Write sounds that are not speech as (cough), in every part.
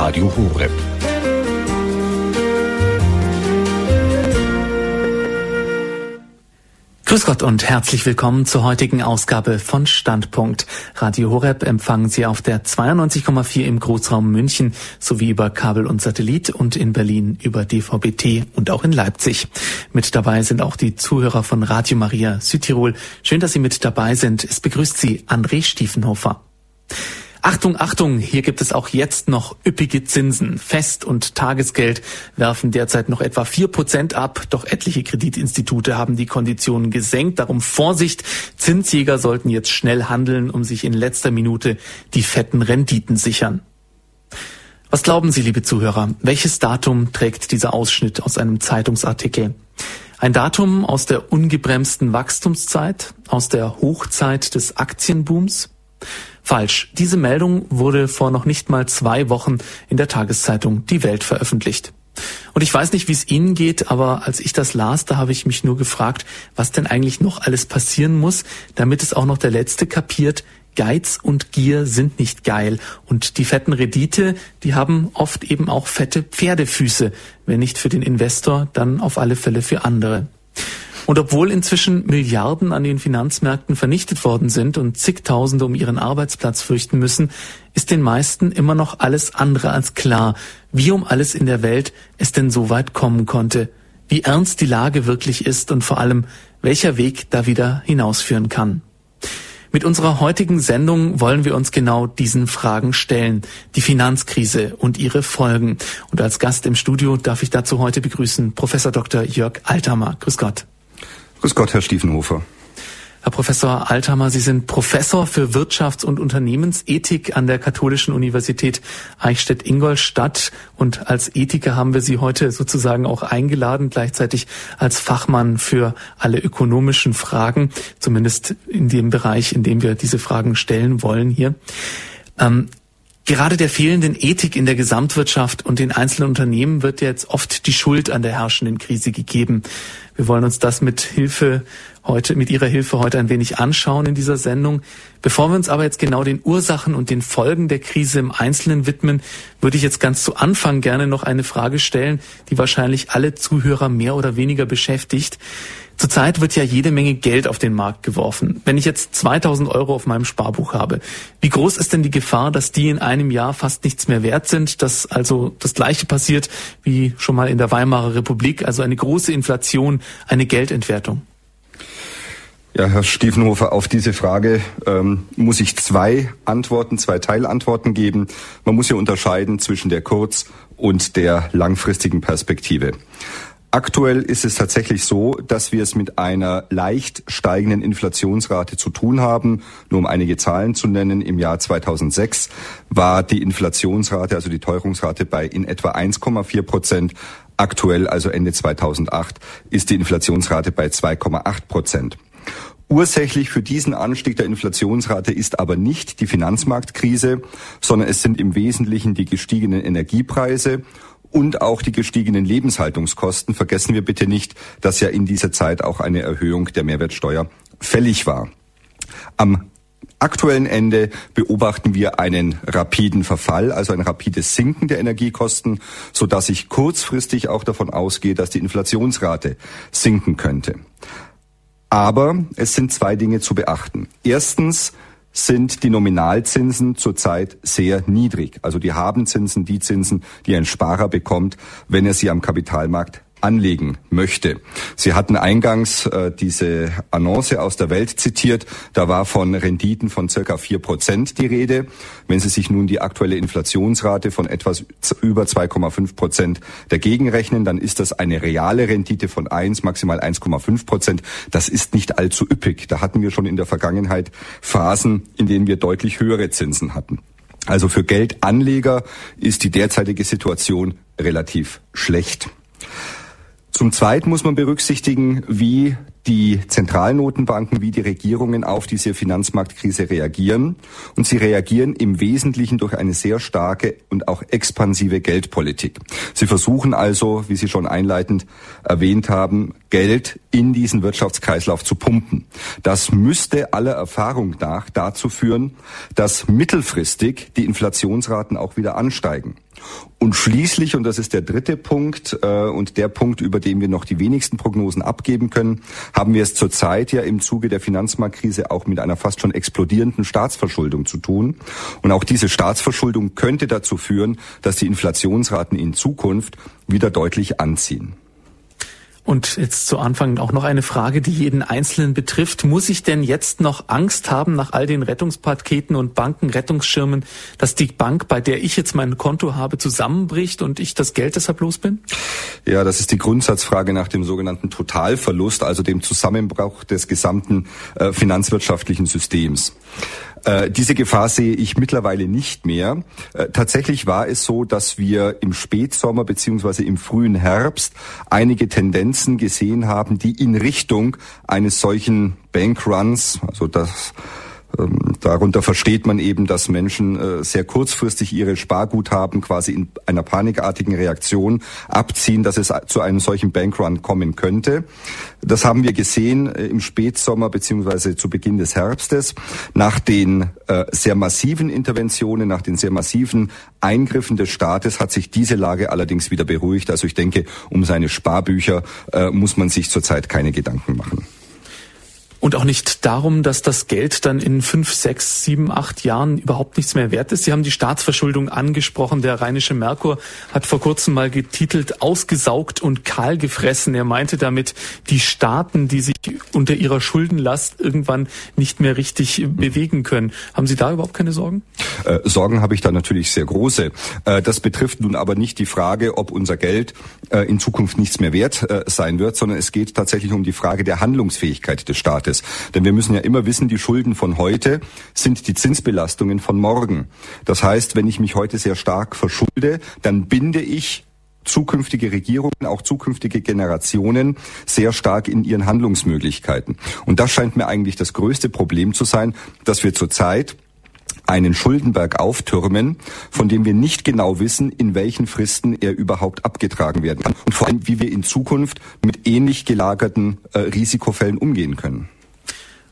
Radio Horeb. Grüß Gott und herzlich willkommen zur heutigen Ausgabe von Standpunkt. Radio Horeb empfangen Sie auf der 92,4 im Großraum München sowie über Kabel und Satellit und in Berlin über DVB-T und auch in Leipzig. Mit dabei sind auch die Zuhörer von Radio Maria Südtirol. Schön, dass Sie mit dabei sind. Es begrüßt Sie André Stiefenhofer. Achtung, Achtung, hier gibt es auch jetzt noch üppige Zinsen. Fest- und Tagesgeld werfen derzeit noch etwa vier Prozent ab, doch etliche Kreditinstitute haben die Konditionen gesenkt. Darum Vorsicht, Zinsjäger sollten jetzt schnell handeln, um sich in letzter Minute die fetten Renditen sichern. Was glauben Sie, liebe Zuhörer, welches Datum trägt dieser Ausschnitt aus einem Zeitungsartikel? Ein Datum aus der ungebremsten Wachstumszeit, aus der Hochzeit des Aktienbooms? Falsch. Diese Meldung wurde vor noch nicht mal zwei Wochen in der Tageszeitung Die Welt veröffentlicht. Und ich weiß nicht, wie es Ihnen geht, aber als ich das las, da habe ich mich nur gefragt, was denn eigentlich noch alles passieren muss, damit es auch noch der Letzte kapiert, Geiz und Gier sind nicht geil. Und die fetten Rendite, die haben oft eben auch fette Pferdefüße. Wenn nicht für den Investor, dann auf alle Fälle für andere. Und obwohl inzwischen Milliarden an den Finanzmärkten vernichtet worden sind und zigtausende um ihren Arbeitsplatz fürchten müssen, ist den meisten immer noch alles andere als klar, wie um alles in der Welt es denn so weit kommen konnte, wie ernst die Lage wirklich ist und vor allem, welcher Weg da wieder hinausführen kann. Mit unserer heutigen Sendung wollen wir uns genau diesen Fragen stellen. Die Finanzkrise und ihre Folgen. Und als Gast im Studio darf ich dazu heute begrüßen Professor Dr. Jörg Althammer. Grüß Gott. Grüß Gott, Herr Stiefenhofer. Herr Professor Althammer, Sie sind Professor für Wirtschafts- und Unternehmensethik an der Katholischen Universität Eichstätt-Ingolstadt. Und als Ethiker haben wir Sie heute sozusagen auch eingeladen, gleichzeitig als Fachmann für alle ökonomischen Fragen, zumindest in dem Bereich, in dem wir diese Fragen stellen wollen hier. Ähm, Gerade der fehlenden Ethik in der Gesamtwirtschaft und den einzelnen Unternehmen wird jetzt oft die Schuld an der herrschenden Krise gegeben. Wir wollen uns das mit Hilfe heute, mit Ihrer Hilfe heute ein wenig anschauen in dieser Sendung. Bevor wir uns aber jetzt genau den Ursachen und den Folgen der Krise im Einzelnen widmen, würde ich jetzt ganz zu Anfang gerne noch eine Frage stellen, die wahrscheinlich alle Zuhörer mehr oder weniger beschäftigt. Zurzeit wird ja jede Menge Geld auf den Markt geworfen. Wenn ich jetzt 2000 Euro auf meinem Sparbuch habe, wie groß ist denn die Gefahr, dass die in einem Jahr fast nichts mehr wert sind, dass also das Gleiche passiert wie schon mal in der Weimarer Republik, also eine große Inflation, eine Geldentwertung? Ja, Herr Stiefenhofer, auf diese Frage ähm, muss ich zwei Antworten, zwei Teilantworten geben. Man muss hier unterscheiden zwischen der kurz- und der langfristigen Perspektive. Aktuell ist es tatsächlich so, dass wir es mit einer leicht steigenden Inflationsrate zu tun haben. Nur um einige Zahlen zu nennen, im Jahr 2006 war die Inflationsrate, also die Teuerungsrate bei in etwa 1,4 Prozent. Aktuell, also Ende 2008, ist die Inflationsrate bei 2,8 Prozent. Ursächlich für diesen Anstieg der Inflationsrate ist aber nicht die Finanzmarktkrise, sondern es sind im Wesentlichen die gestiegenen Energiepreise und auch die gestiegenen Lebenshaltungskosten. Vergessen wir bitte nicht, dass ja in dieser Zeit auch eine Erhöhung der Mehrwertsteuer fällig war. Am aktuellen Ende beobachten wir einen rapiden Verfall, also ein rapides Sinken der Energiekosten, so dass ich kurzfristig auch davon ausgehe, dass die Inflationsrate sinken könnte. Aber es sind zwei Dinge zu beachten. Erstens, sind die Nominalzinsen zurzeit sehr niedrig. Also die Habenzinsen, die Zinsen, die ein Sparer bekommt, wenn er sie am Kapitalmarkt anlegen möchte. Sie hatten eingangs äh, diese Annonce aus der Welt zitiert. Da war von Renditen von circa vier Prozent die Rede. Wenn Sie sich nun die aktuelle Inflationsrate von etwas über 2,5 Prozent dagegen rechnen, dann ist das eine reale Rendite von 1, maximal 1,5 Prozent. Das ist nicht allzu üppig. Da hatten wir schon in der Vergangenheit Phasen, in denen wir deutlich höhere Zinsen hatten. Also für Geldanleger ist die derzeitige Situation relativ schlecht. Zum Zweiten muss man berücksichtigen, wie die Zentralnotenbanken, wie die Regierungen auf diese Finanzmarktkrise reagieren. Und sie reagieren im Wesentlichen durch eine sehr starke und auch expansive Geldpolitik. Sie versuchen also, wie Sie schon einleitend erwähnt haben, Geld in diesen Wirtschaftskreislauf zu pumpen. Das müsste aller Erfahrung nach dazu führen, dass mittelfristig die Inflationsraten auch wieder ansteigen. Und schließlich, und das ist der dritte Punkt äh, und der Punkt, über den wir noch die wenigsten Prognosen abgeben können, haben wir es zurzeit ja im Zuge der Finanzmarktkrise auch mit einer fast schon explodierenden Staatsverschuldung zu tun. Und auch diese Staatsverschuldung könnte dazu führen, dass die Inflationsraten in Zukunft wieder deutlich anziehen. Und jetzt zu Anfang auch noch eine Frage, die jeden Einzelnen betrifft. Muss ich denn jetzt noch Angst haben nach all den Rettungspaketen und Bankenrettungsschirmen, dass die Bank, bei der ich jetzt mein Konto habe, zusammenbricht und ich das Geld deshalb los bin? Ja, das ist die Grundsatzfrage nach dem sogenannten Totalverlust, also dem Zusammenbruch des gesamten äh, finanzwirtschaftlichen Systems. Äh, diese Gefahr sehe ich mittlerweile nicht mehr. Äh, tatsächlich war es so, dass wir im Spätsommer beziehungsweise im frühen Herbst einige Tendenzen gesehen haben, die in Richtung eines solchen Bankruns, also das darunter versteht man eben, dass Menschen äh, sehr kurzfristig ihre Sparguthaben quasi in einer panikartigen Reaktion abziehen, dass es zu einem solchen Bankrun kommen könnte. Das haben wir gesehen äh, im Spätsommer beziehungsweise zu Beginn des Herbstes. Nach den äh, sehr massiven Interventionen, nach den sehr massiven Eingriffen des Staates hat sich diese Lage allerdings wieder beruhigt. Also ich denke, um seine Sparbücher muss man sich zurzeit keine Gedanken machen. Und auch nicht darum, dass das Geld dann in fünf, sechs, sieben, acht Jahren überhaupt nichts mehr wert ist. Sie haben die Staatsverschuldung angesprochen. Der rheinische Merkur hat vor kurzem mal getitelt, ausgesaugt und kahl gefressen. Er meinte damit die Staaten, die sich unter ihrer Schuldenlast irgendwann nicht mehr richtig bewegen können. Haben Sie da überhaupt keine Sorgen? Äh, Sorgen habe ich da natürlich sehr große. Äh, das betrifft nun aber nicht die Frage, ob unser Geld äh, in Zukunft nichts mehr wert äh, sein wird, sondern es geht tatsächlich um die Frage der Handlungsfähigkeit des Staates. Marktes. Denn wir müssen ja immer wissen, die Schulden von heute sind die Zinsbelastungen von morgen. Das heißt, wenn ich mich heute sehr stark verschulde, dann binde ich zukünftige Regierungen, auch zukünftige Generationen sehr stark in ihren Handlungsmöglichkeiten. Und das scheint mir eigentlich das größte Problem zu sein, dass wir zurzeit einen Schuldenberg auftürmen, von dem wir nicht genau wissen, in welchen Fristen er überhaupt abgetragen werden kann und vor allem, wie wir in Zukunft mit ähnlich gelagerten äh, Risikofällen umgehen können.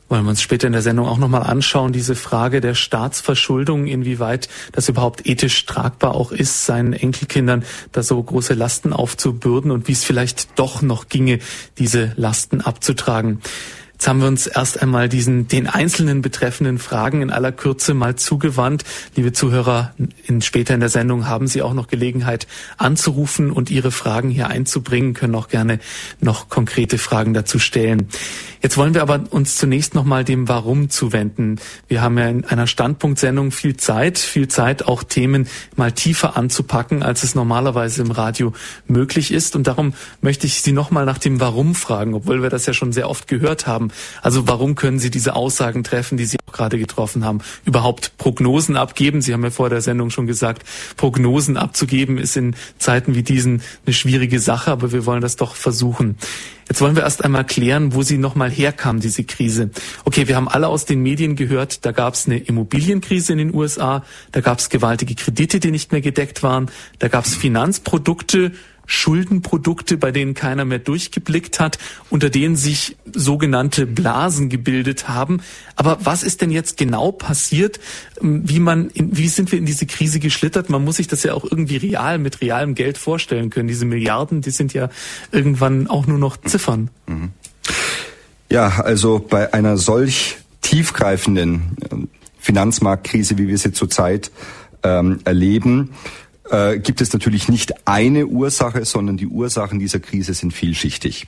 Wollen wir uns später in der Sendung auch nochmal anschauen, diese Frage der Staatsverschuldung, inwieweit das überhaupt ethisch tragbar auch ist, seinen Enkelkindern da so große Lasten aufzubürden und wie es vielleicht doch noch ginge, diese Lasten abzutragen. Jetzt haben wir uns erst einmal diesen, den einzelnen betreffenden Fragen in aller Kürze mal zugewandt. Liebe Zuhörer, in, später in der Sendung haben Sie auch noch Gelegenheit anzurufen und Ihre Fragen hier einzubringen, können auch gerne noch konkrete Fragen dazu stellen. Jetzt wollen wir aber uns zunächst nochmal dem Warum zuwenden. Wir haben ja in einer Standpunktsendung viel Zeit, viel Zeit auch Themen mal tiefer anzupacken, als es normalerweise im Radio möglich ist. Und darum möchte ich Sie nochmal nach dem Warum fragen, obwohl wir das ja schon sehr oft gehört haben. Also warum können Sie diese Aussagen treffen, die Sie auch gerade getroffen haben? Überhaupt Prognosen abgeben? Sie haben ja vor der Sendung schon gesagt, Prognosen abzugeben ist in Zeiten wie diesen eine schwierige Sache, aber wir wollen das doch versuchen. Jetzt wollen wir erst einmal klären, wo sie nochmal herkam, diese Krise. Okay, wir haben alle aus den Medien gehört, da gab es eine Immobilienkrise in den USA, da gab es gewaltige Kredite, die nicht mehr gedeckt waren, da gab es Finanzprodukte, Schuldenprodukte, bei denen keiner mehr durchgeblickt hat, unter denen sich sogenannte Blasen gebildet haben. Aber was ist denn jetzt genau passiert? Wie man, wie sind wir in diese Krise geschlittert? Man muss sich das ja auch irgendwie real mit realem Geld vorstellen können. Diese Milliarden, die sind ja irgendwann auch nur noch Ziffern. Mhm. Ja, also bei einer solch tiefgreifenden ähm, Finanzmarktkrise, wie wir sie zurzeit ähm, erleben, äh, gibt es natürlich nicht eine Ursache, sondern die Ursachen dieser Krise sind vielschichtig.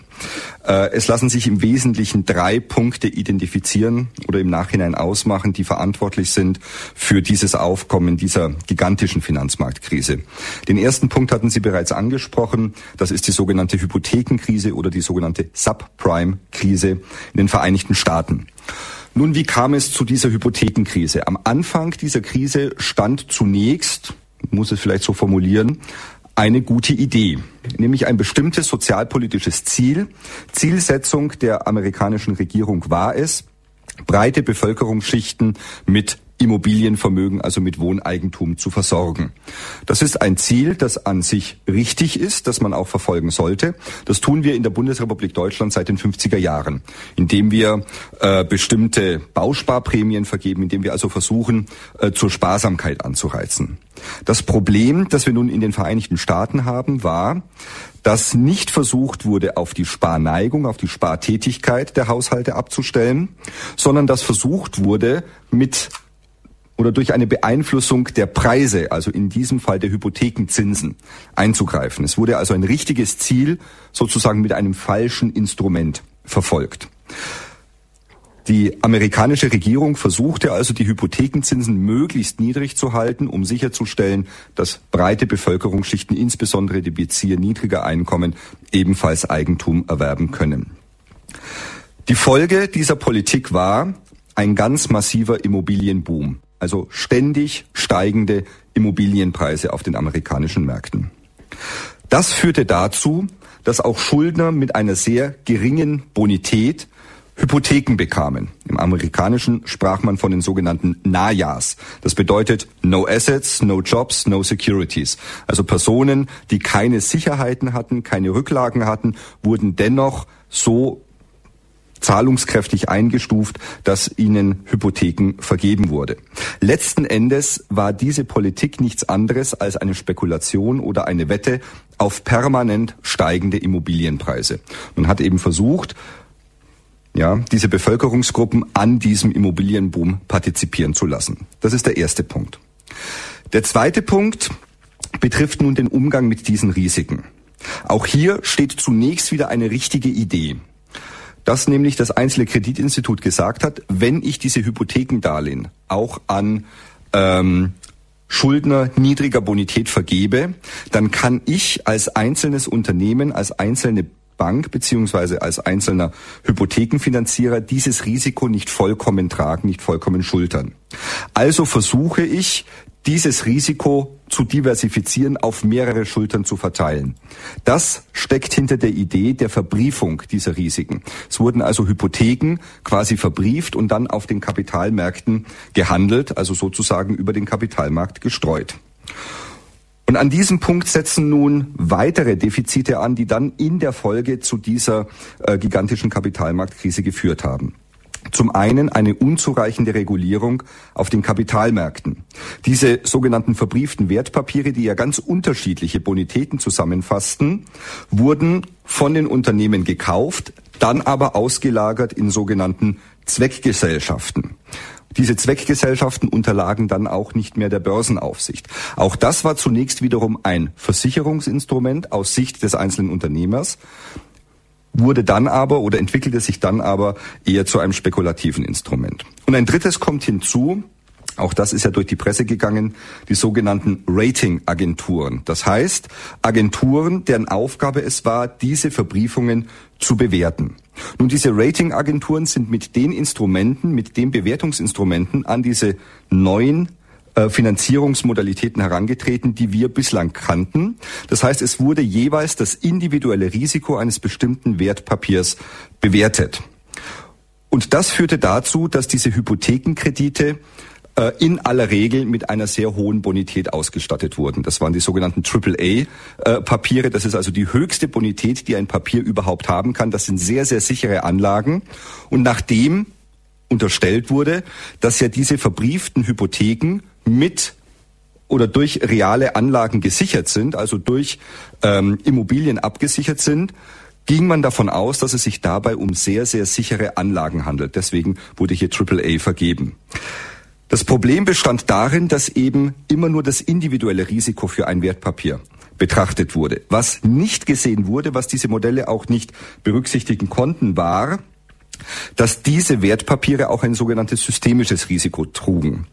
Äh, es lassen sich im Wesentlichen drei Punkte identifizieren oder im Nachhinein ausmachen, die verantwortlich sind für dieses Aufkommen dieser gigantischen Finanzmarktkrise. Den ersten Punkt hatten Sie bereits angesprochen. Das ist die sogenannte Hypothekenkrise oder die sogenannte Subprime-Krise in den Vereinigten Staaten. Nun, wie kam es zu dieser Hypothekenkrise? Am Anfang dieser Krise stand zunächst muss es vielleicht so formulieren, eine gute Idee, nämlich ein bestimmtes sozialpolitisches Ziel. Zielsetzung der amerikanischen Regierung war es, breite Bevölkerungsschichten mit Immobilienvermögen, also mit Wohneigentum zu versorgen. Das ist ein Ziel, das an sich richtig ist, das man auch verfolgen sollte. Das tun wir in der Bundesrepublik Deutschland seit den 50er Jahren, indem wir äh, bestimmte Bausparprämien vergeben, indem wir also versuchen, äh, zur Sparsamkeit anzureizen. Das Problem, das wir nun in den Vereinigten Staaten haben, war, dass nicht versucht wurde, auf die Sparneigung, auf die Spartätigkeit der Haushalte abzustellen, sondern dass versucht wurde, mit oder durch eine Beeinflussung der Preise, also in diesem Fall der Hypothekenzinsen, einzugreifen. Es wurde also ein richtiges Ziel sozusagen mit einem falschen Instrument verfolgt. Die amerikanische Regierung versuchte also, die Hypothekenzinsen möglichst niedrig zu halten, um sicherzustellen, dass breite Bevölkerungsschichten, insbesondere die Bezieher niedriger Einkommen, ebenfalls Eigentum erwerben können. Die Folge dieser Politik war ein ganz massiver Immobilienboom, also ständig steigende Immobilienpreise auf den amerikanischen Märkten. Das führte dazu, dass auch Schuldner mit einer sehr geringen Bonität Hypotheken bekamen. Im amerikanischen sprach man von den sogenannten NAJAs. Das bedeutet No Assets, No Jobs, No Securities. Also Personen, die keine Sicherheiten hatten, keine Rücklagen hatten, wurden dennoch so zahlungskräftig eingestuft, dass ihnen Hypotheken vergeben wurde. Letzten Endes war diese Politik nichts anderes als eine Spekulation oder eine Wette auf permanent steigende Immobilienpreise. Man hat eben versucht, ja, diese Bevölkerungsgruppen an diesem Immobilienboom partizipieren zu lassen. Das ist der erste Punkt. Der zweite Punkt betrifft nun den Umgang mit diesen Risiken. Auch hier steht zunächst wieder eine richtige Idee. Dass nämlich das einzelne Kreditinstitut gesagt hat, wenn ich diese Hypothekendarlehen auch an ähm, Schuldner niedriger Bonität vergebe, dann kann ich als einzelnes Unternehmen, als einzelne Bank beziehungsweise als einzelner Hypothekenfinanzierer dieses Risiko nicht vollkommen tragen, nicht vollkommen schultern. Also versuche ich, dieses Risiko zu diversifizieren, auf mehrere Schultern zu verteilen. Das steckt hinter der Idee der Verbriefung dieser Risiken. Es wurden also Hypotheken quasi verbrieft und dann auf den Kapitalmärkten gehandelt, also sozusagen über den Kapitalmarkt gestreut. Und an diesem Punkt setzen nun weitere Defizite an, die dann in der Folge zu dieser äh, gigantischen Kapitalmarktkrise geführt haben. Zum einen eine unzureichende Regulierung auf den Kapitalmärkten. Diese sogenannten verbrieften Wertpapiere, die ja ganz unterschiedliche Bonitäten zusammenfassten, wurden von den Unternehmen gekauft, dann aber ausgelagert in sogenannten Zweckgesellschaften. Diese Zweckgesellschaften unterlagen dann auch nicht mehr der Börsenaufsicht. Auch das war zunächst wiederum ein Versicherungsinstrument aus Sicht des einzelnen Unternehmers, wurde dann aber oder entwickelte sich dann aber eher zu einem spekulativen Instrument. Und ein drittes kommt hinzu, auch das ist ja durch die Presse gegangen, die sogenannten Ratingagenturen. Das heißt, Agenturen, deren Aufgabe es war, diese Verbriefungen zu bewerten. Nun, diese Ratingagenturen sind mit den Instrumenten, mit den Bewertungsinstrumenten an diese neuen Finanzierungsmodalitäten herangetreten, die wir bislang kannten. Das heißt, es wurde jeweils das individuelle Risiko eines bestimmten Wertpapiers bewertet. Und das führte dazu, dass diese Hypothekenkredite äh, in aller Regel mit einer sehr hohen Bonität ausgestattet wurden. Das waren die sogenannten AAA-Papiere. Äh, das ist also die höchste Bonität, die ein Papier überhaupt haben kann. Das sind sehr, sehr sichere Anlagen. Und nachdem unterstellt wurde, dass ja diese verbrieften Hypotheken mit oder durch reale Anlagen gesichert sind, also durch ähm, Immobilien abgesichert sind, ging man davon aus, dass es sich dabei um sehr, sehr sichere Anlagen handelt. Deswegen wurde hier AAA vergeben. Das Problem bestand darin, dass eben immer nur das individuelle Risiko für ein Wertpapier betrachtet wurde. Was nicht gesehen wurde, was diese Modelle auch nicht berücksichtigen konnten, war, dass diese Wertpapiere auch ein sogenanntes systemisches Risiko trugen.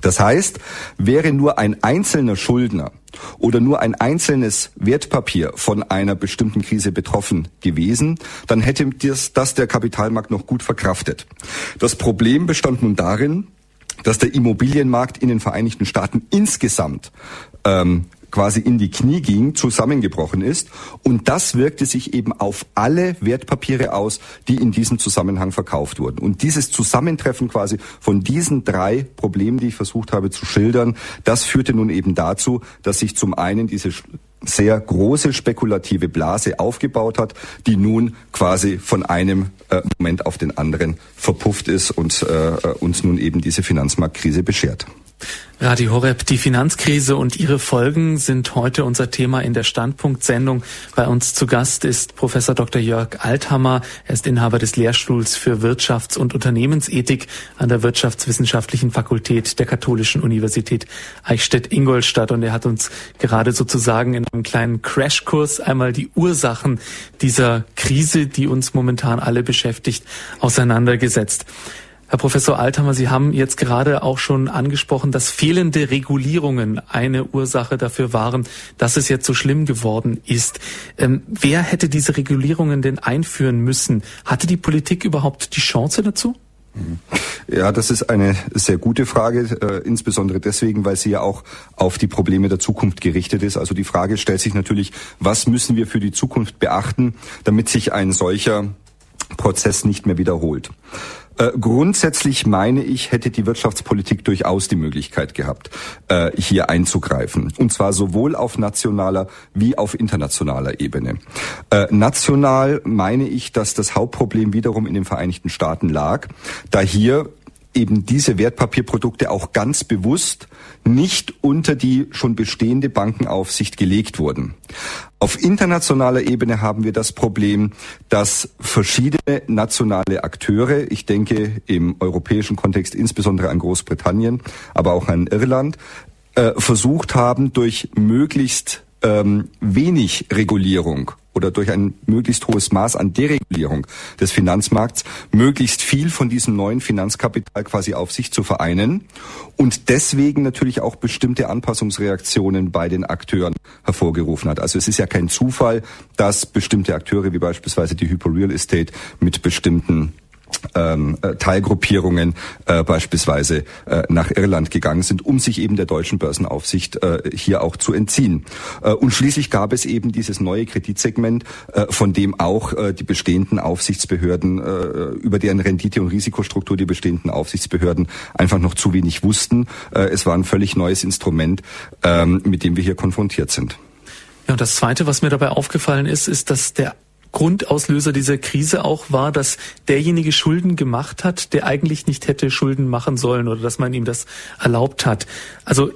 Das heißt, wäre nur ein einzelner Schuldner oder nur ein einzelnes Wertpapier von einer bestimmten Krise betroffen gewesen, dann hätte das, der Kapitalmarkt noch gut verkraftet. Das Problem bestand nun darin, dass der Immobilienmarkt in den Vereinigten Staaten insgesamt ähm, quasi in die Knie ging, zusammengebrochen ist. Und das wirkte sich eben auf alle Wertpapiere aus, die in diesem Zusammenhang verkauft wurden. Und dieses Zusammentreffen quasi von diesen drei Problemen, die ich versucht habe zu schildern, das führte nun eben dazu, dass sich zum einen diese sehr große spekulative Blase aufgebaut hat, die nun quasi von einem äh, Moment auf den anderen verpufft ist und äh, uns nun eben diese Finanzmarktkrise beschert. Radio Horeb, die Finanzkrise und ihre Folgen sind heute unser Thema in der Standpunktsendung. Bei uns zu Gast ist Professor Dr. Jörg Althammer. Er ist Inhaber des Lehrstuhls für Wirtschafts- und Unternehmensethik an der Wirtschaftswissenschaftlichen Fakultät der Katholischen Universität Eichstätt-Ingolstadt. Und er hat uns gerade sozusagen in einem kleinen Crashkurs einmal die Ursachen dieser Krise, die uns momentan alle beschäftigt, auseinandergesetzt. Herr Professor Althammer, Sie haben jetzt gerade auch schon angesprochen, dass fehlende Regulierungen eine Ursache dafür waren, dass es jetzt so schlimm geworden ist. Ähm, wer hätte diese Regulierungen denn einführen müssen? Hatte die Politik überhaupt die Chance dazu? Mhm. Ja, das ist eine sehr gute Frage, äh, insbesondere deswegen, weil sie ja auch auf die Probleme der Zukunft gerichtet ist. Also die Frage stellt sich natürlich, was müssen wir für die Zukunft beachten, damit sich ein solcher Prozess nicht mehr wiederholt. Äh, grundsätzlich meine ich, hätte die Wirtschaftspolitik durchaus die Möglichkeit gehabt, äh, hier einzugreifen. Und zwar sowohl auf nationaler wie auf internationaler Ebene. Äh, national meine ich, dass das Hauptproblem wiederum in den Vereinigten Staaten lag, da hier eben diese Wertpapierprodukte auch ganz bewusst nicht unter die schon bestehende Bankenaufsicht gelegt wurden. Auf internationaler Ebene haben wir das Problem, dass verschiedene nationale Akteure, ich denke im europäischen Kontext insbesondere an Großbritannien, aber auch an Irland, äh, versucht haben, durch möglichst ähm, wenig Regulierung oder durch ein möglichst hohes Maß an Deregulierung des Finanzmarkts möglichst viel von diesem neuen Finanzkapital quasi auf sich zu vereinen und deswegen natürlich auch bestimmte Anpassungsreaktionen bei den Akteuren hervorgerufen hat. Also es ist ja kein Zufall, dass bestimmte Akteure wie beispielsweise die Hyper Real Estate mit bestimmten ähm, äh, Teilgruppierungen äh, beispielsweise äh, nach Irland gegangen sind, um sich eben der deutschen Börsenaufsicht äh, hier auch zu entziehen. Äh, und schließlich gab es eben dieses neue Kreditsegment, äh, von dem auch äh, die bestehenden Aufsichtsbehörden, äh, über deren Rendite- und Risikostruktur die bestehenden Aufsichtsbehörden einfach noch zu wenig wussten. Äh, es war ein völlig neues Instrument, äh, mit dem wir hier konfrontiert sind. Ja, und das Zweite, was mir dabei aufgefallen ist, ist, dass der Grundauslöser dieser Krise auch war, dass derjenige Schulden gemacht hat, der eigentlich nicht hätte Schulden machen sollen oder dass man ihm das erlaubt hat. Also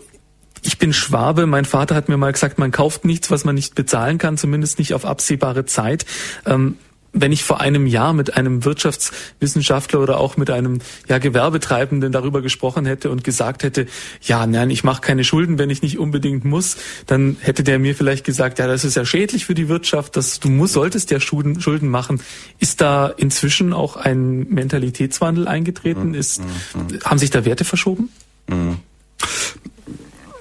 ich bin Schwabe. Mein Vater hat mir mal gesagt, man kauft nichts, was man nicht bezahlen kann, zumindest nicht auf absehbare Zeit. Ähm, wenn ich vor einem Jahr mit einem Wirtschaftswissenschaftler oder auch mit einem ja, Gewerbetreibenden darüber gesprochen hätte und gesagt hätte, ja, nein, ich mache keine Schulden, wenn ich nicht unbedingt muss, dann hätte der mir vielleicht gesagt, ja, das ist ja schädlich für die Wirtschaft, dass du musst, solltest ja Schulden, Schulden machen. Ist da inzwischen auch ein Mentalitätswandel eingetreten? Mhm. Ist, mhm. haben sich da Werte verschoben?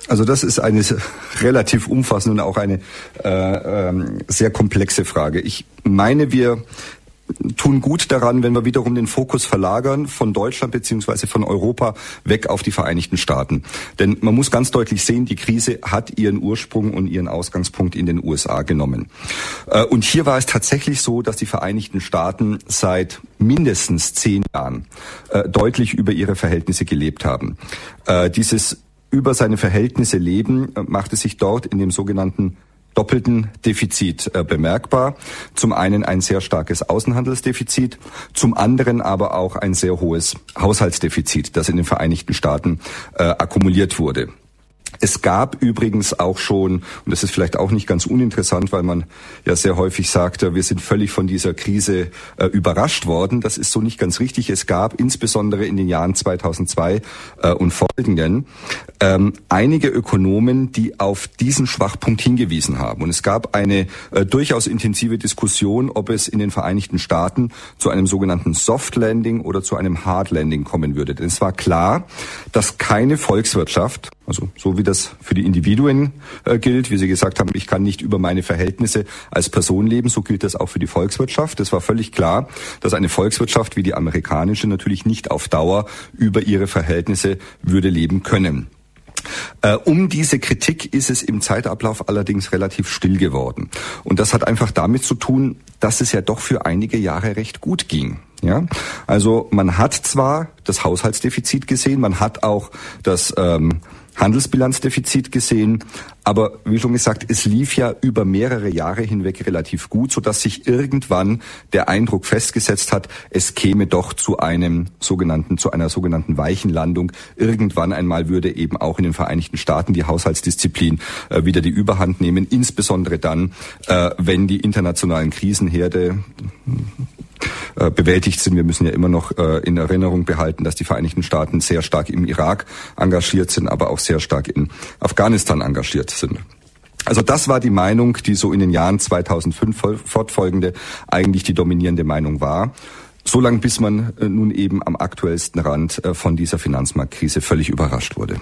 Also das ist eine (laughs) relativ umfassende und auch eine äh, ähm, sehr komplexe Frage. Ich meine, wir tun gut daran, wenn wir wiederum den Fokus verlagern von Deutschland beziehungsweise von Europa weg auf die Vereinigten Staaten. Denn man muss ganz deutlich sehen, die Krise hat ihren Ursprung und ihren Ausgangspunkt in den USA genommen. Äh, und hier war es tatsächlich so, dass die Vereinigten Staaten seit mindestens zehn Jahren äh, deutlich über ihre Verhältnisse gelebt haben. Äh, dieses über seine Verhältnisse leben, äh, machte sich dort in dem sogenannten doppelten Defizit äh, bemerkbar. Zum einen ein sehr starkes Außenhandelsdefizit, zum anderen aber auch ein sehr hohes Haushaltsdefizit, das in den Vereinigten Staaten äh, akkumuliert wurde. Es gab übrigens auch schon, und das ist vielleicht auch nicht ganz uninteressant, weil man ja sehr häufig sagt, wir sind völlig von dieser Krise äh, überrascht worden. Das ist so nicht ganz richtig. Es gab insbesondere in den Jahren 2002 äh, und folgenden ähm, einige Ökonomen, die auf diesen Schwachpunkt hingewiesen haben. Und es gab eine äh, durchaus intensive Diskussion, ob es in den Vereinigten Staaten zu einem sogenannten Soft Landing oder zu einem Hard Landing kommen würde. Denn es war klar, dass keine Volkswirtschaft, also so wie das für die Individuen äh, gilt, wie Sie gesagt haben, ich kann nicht über meine Verhältnisse als Person leben, so gilt das auch für die Volkswirtschaft. Es war völlig klar, dass eine Volkswirtschaft wie die amerikanische natürlich nicht auf Dauer über ihre Verhältnisse würde leben können. Äh, um diese Kritik ist es im Zeitablauf allerdings relativ still geworden. Und das hat einfach damit zu tun, dass es ja doch für einige Jahre recht gut ging. Ja, also man hat zwar das Haushaltsdefizit gesehen, man hat auch das ähm, Handelsbilanzdefizit gesehen. Aber wie schon gesagt, es lief ja über mehrere Jahre hinweg relativ gut, sodass sich irgendwann der Eindruck festgesetzt hat, es käme doch zu einem sogenannten, zu einer sogenannten weichen Landung. Irgendwann einmal würde eben auch in den Vereinigten Staaten die Haushaltsdisziplin äh, wieder die Überhand nehmen, insbesondere dann, äh, wenn die internationalen Krisenherde äh, bewältigt sind. Wir müssen ja immer noch äh, in Erinnerung behalten, dass die Vereinigten Staaten sehr stark im Irak engagiert sind, aber auch sehr stark in Afghanistan engagiert sind. Also das war die Meinung, die so in den Jahren 2005 fortfolgende eigentlich die dominierende Meinung war. So lange, bis man äh, nun eben am aktuellsten Rand von dieser Finanzmarktkrise völlig überrascht wurde.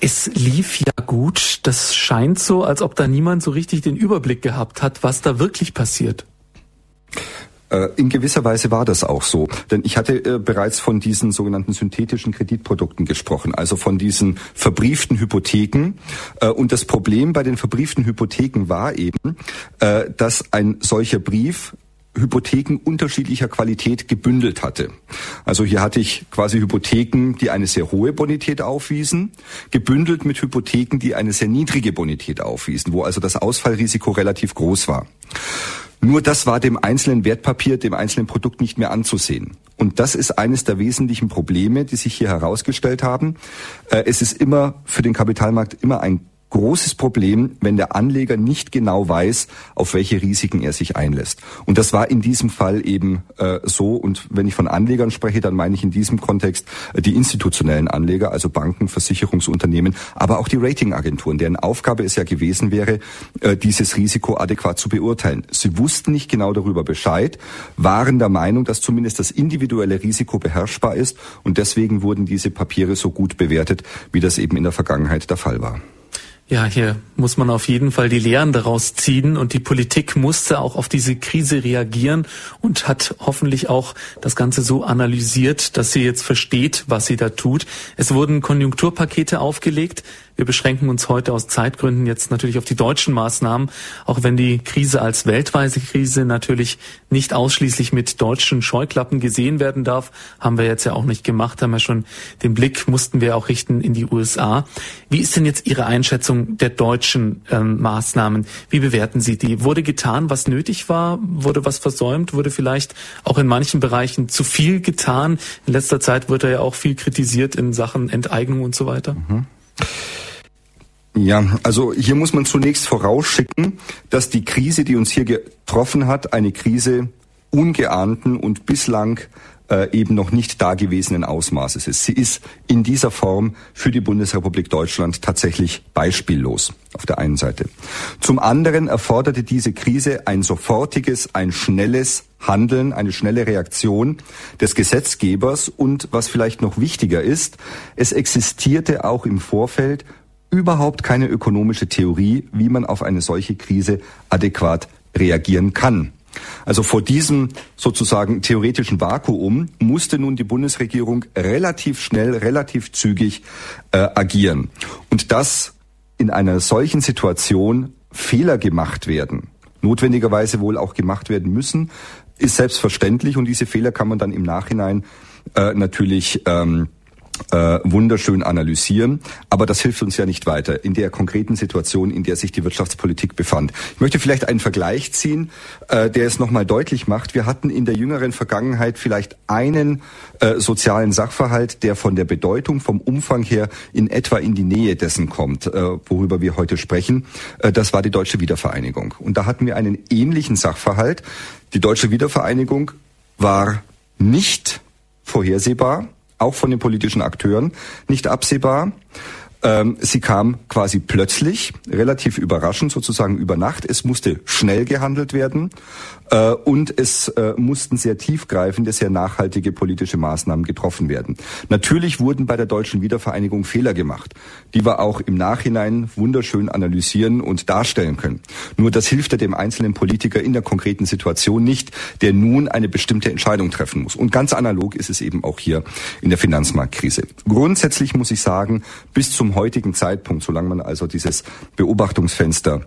Es lief ja gut. Das scheint so, als ob da niemand so richtig den Überblick gehabt hat, was da wirklich passiert. Äh, in gewisser Weise war das auch so, denn ich hatte äh, bereits von diesen sogenannten synthetischen Kreditprodukten gesprochen, also von diesen verbrieften Hypotheken. Äh, und das Problem bei den verbrieften Hypotheken war eben, dass ein solcher Brief Hypotheken unterschiedlicher Qualität gebündelt hatte. Also hier hatte ich quasi Hypotheken, die eine sehr hohe Bonität aufwiesen, gebündelt mit Hypotheken, die eine sehr niedrige Bonität aufwiesen, wo also das Ausfallrisiko relativ groß war. Nur das war dem einzelnen Wertpapier, dem einzelnen Produkt nicht mehr anzusehen. Und das ist eines der wesentlichen Probleme, die sich hier herausgestellt haben. Äh, es ist immer für den Kapitalmarkt immer ein großes Problem, wenn der Anleger nicht genau weiß, auf welche Risiken er sich einlässt. Und das war in diesem Fall eben äh, so. Und wenn ich von Anlegern spreche, dann meine ich in diesem Kontext äh, die institutionellen Anleger, also Banken, Versicherungsunternehmen, aber auch die Ratingagenturen, deren Aufgabe es ja gewesen wäre, äh, dieses Risiko adäquat zu beurteilen. Sie wussten nicht genau darüber Bescheid, waren der Meinung, dass zumindest das individuelle Risiko beherrschbar ist und deswegen wurden diese Papiere so gut bewertet, wie das eben in der Vergangenheit der Fall war. Ja, hier muss man auf jeden Fall die Lehren daraus ziehen und die Politik musste auch auf diese Krise reagieren und hat hoffentlich auch das Ganze so analysiert, dass sie jetzt versteht, was sie da tut. Es wurden Konjunkturpakete aufgelegt, wir beschränken uns heute aus Zeitgründen jetzt natürlich auf die deutschen Maßnahmen, auch wenn die Krise als weltweite Krise natürlich nicht ausschließlich mit deutschen Scheuklappen gesehen werden darf. Haben wir jetzt ja auch nicht gemacht, haben wir schon den Blick, mussten wir auch richten in die USA. Wie ist denn jetzt Ihre Einschätzung der deutschen ähm, Maßnahmen? Wie bewerten Sie die? Wurde getan, was nötig war? Wurde was versäumt? Wurde vielleicht auch in manchen Bereichen zu viel getan? In letzter Zeit wird er ja auch viel kritisiert in Sachen Enteignung und so weiter. Mhm. Ja, also hier muss man zunächst vorausschicken, dass die Krise, die uns hier getroffen hat, eine Krise ungeahnten und bislang äh, eben noch nicht dagewesenen Ausmaßes ist. Sie ist in dieser Form für die Bundesrepublik Deutschland tatsächlich beispiellos auf der einen Seite. Zum anderen erforderte diese Krise ein sofortiges, ein schnelles Handeln, eine schnelle Reaktion des Gesetzgebers und was vielleicht noch wichtiger ist, es existierte auch im Vorfeld überhaupt keine ökonomische Theorie, wie man auf eine solche Krise adäquat reagieren kann. Also vor diesem sozusagen theoretischen Vakuum musste nun die Bundesregierung relativ schnell, relativ zügig äh, agieren. Und dass in einer solchen Situation Fehler gemacht werden, notwendigerweise wohl auch gemacht werden müssen, ist selbstverständlich und diese Fehler kann man dann im Nachhinein äh, natürlich ähm, äh, wunderschön analysieren, aber das hilft uns ja nicht weiter in der konkreten Situation, in der sich die Wirtschaftspolitik befand. Ich möchte vielleicht einen Vergleich ziehen, äh, der es nochmal deutlich macht. Wir hatten in der jüngeren Vergangenheit vielleicht einen äh, sozialen Sachverhalt, der von der Bedeutung, vom Umfang her in etwa in die Nähe dessen kommt, äh, worüber wir heute sprechen. Äh, das war die deutsche Wiedervereinigung. Und da hatten wir einen ähnlichen Sachverhalt. Die deutsche Wiedervereinigung war nicht vorhersehbar auch von den politischen Akteuren nicht absehbar. Ähm, sie kam quasi plötzlich, relativ überraschend, sozusagen über Nacht. Es musste schnell gehandelt werden äh, und es äh, mussten sehr tiefgreifende, sehr nachhaltige politische Maßnahmen getroffen werden. Natürlich wurden bei der deutschen Wiedervereinigung Fehler gemacht, die wir auch im Nachhinein wunderschön analysieren und darstellen können. Nur das hilft ja dem einzelnen Politiker in der konkreten Situation nicht, der nun eine bestimmte Entscheidung treffen muss. Und ganz analog ist es eben auch hier in der Finanzmarktkrise. Grundsätzlich muss ich sagen, bis zum zum heutigen Zeitpunkt, solange man also dieses Beobachtungsfenster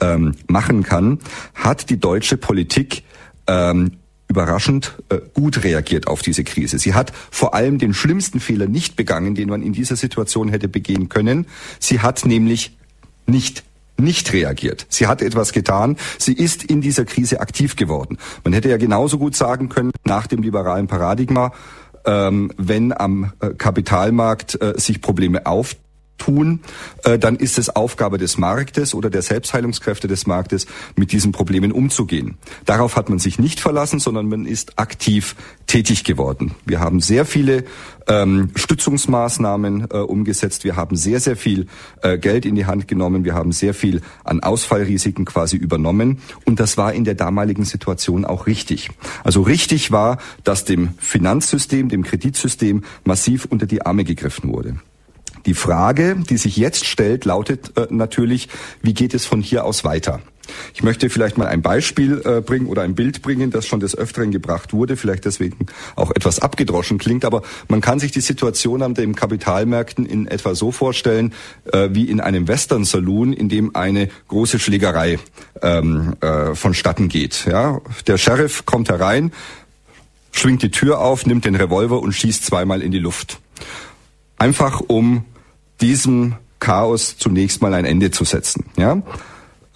ähm, machen kann, hat die deutsche Politik ähm, überraschend äh, gut reagiert auf diese Krise. Sie hat vor allem den schlimmsten Fehler nicht begangen, den man in dieser Situation hätte begehen können. Sie hat nämlich nicht nicht reagiert. Sie hat etwas getan. Sie ist in dieser Krise aktiv geworden. Man hätte ja genauso gut sagen können, nach dem liberalen Paradigma, ähm, wenn am äh, Kapitalmarkt äh, sich Probleme auf tun, äh, dann ist es Aufgabe des Marktes oder der Selbstheilungskräfte des Marktes, mit diesen Problemen umzugehen. Darauf hat man sich nicht verlassen, sondern man ist aktiv tätig geworden. Wir haben sehr viele ähm, Stützungsmaßnahmen äh, umgesetzt. Wir haben sehr, sehr viel äh, Geld in die Hand genommen. Wir haben sehr viel an Ausfallrisiken quasi übernommen. Und das war in der damaligen Situation auch richtig. Also richtig war, dass dem Finanzsystem, dem Kreditsystem massiv unter die Arme gegriffen wurde. Die Frage, die sich jetzt stellt, lautet äh, natürlich, wie geht es von hier aus weiter? Ich möchte vielleicht mal ein Beispiel äh, bringen oder ein Bild bringen, das schon des Öfteren gebracht wurde, vielleicht deswegen auch etwas abgedroschen klingt, aber man kann sich die Situation an den Kapitalmärkten in etwa so vorstellen, äh, wie in einem Western Saloon, in dem eine große Schlägerei ähm, äh, vonstatten geht. Ja? Der Sheriff kommt herein, schwingt die Tür auf, nimmt den Revolver und schießt zweimal in die Luft einfach um diesem Chaos zunächst mal ein Ende zu setzen. Ja?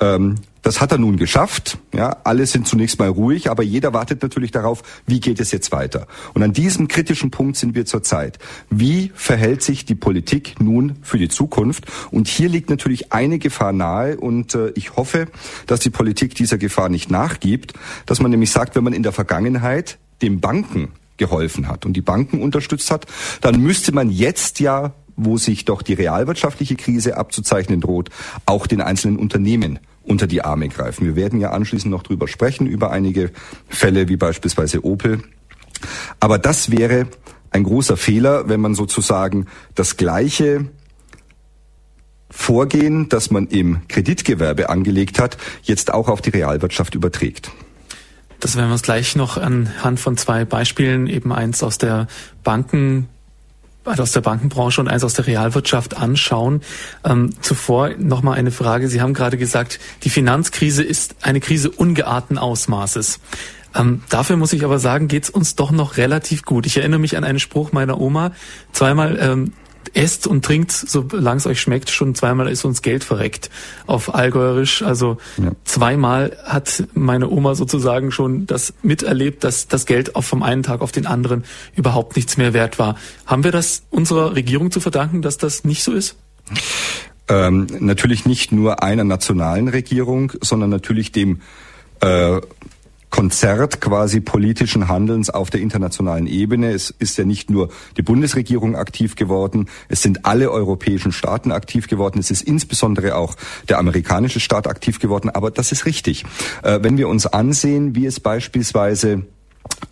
Ähm, das hat er nun geschafft. Ja, alle sind zunächst mal ruhig, aber jeder wartet natürlich darauf, wie geht es jetzt weiter. Und an diesem kritischen Punkt sind wir zurzeit. Wie verhält sich die Politik nun für die Zukunft? Und hier liegt natürlich eine Gefahr nahe und äh, ich hoffe, dass die Politik dieser Gefahr nicht nachgibt, dass man nämlich sagt, wenn man in der Vergangenheit dem Banken geholfen hat und die Banken unterstützt hat, dann müsste man jetzt ja, wo sich doch die realwirtschaftliche Krise abzuzeichnen droht, auch den einzelnen Unternehmen unter die Arme greifen. Wir werden ja anschließend noch drüber sprechen, über einige Fälle wie beispielsweise Opel. Aber das wäre ein großer Fehler, wenn man sozusagen das gleiche Vorgehen, das man im Kreditgewerbe angelegt hat, jetzt auch auf die Realwirtschaft überträgt. Das werden wir uns gleich noch anhand von zwei Beispielen, eben eins aus der Banken aus der Bankenbranche und eins aus der Realwirtschaft anschauen. Ähm, zuvor nochmal eine Frage. Sie haben gerade gesagt, die Finanzkrise ist eine Krise ungeahnten Ausmaßes. Ähm, dafür muss ich aber sagen, geht's uns doch noch relativ gut. Ich erinnere mich an einen Spruch meiner Oma. Zweimal ähm, esst und trinkt, solange es euch schmeckt, schon zweimal ist uns Geld verreckt auf Allgäuerisch. Also ja. zweimal hat meine Oma sozusagen schon das miterlebt, dass das Geld auch vom einen Tag auf den anderen überhaupt nichts mehr wert war. Haben wir das unserer Regierung zu verdanken, dass das nicht so ist? Ähm, natürlich nicht nur einer nationalen Regierung, sondern natürlich dem äh, Konzert quasi politischen Handelns auf der internationalen Ebene. Es ist ja nicht nur die Bundesregierung aktiv geworden, es sind alle europäischen Staaten aktiv geworden, es ist insbesondere auch der amerikanische Staat aktiv geworden, aber das ist richtig. Äh, wenn wir uns ansehen, wie es beispielsweise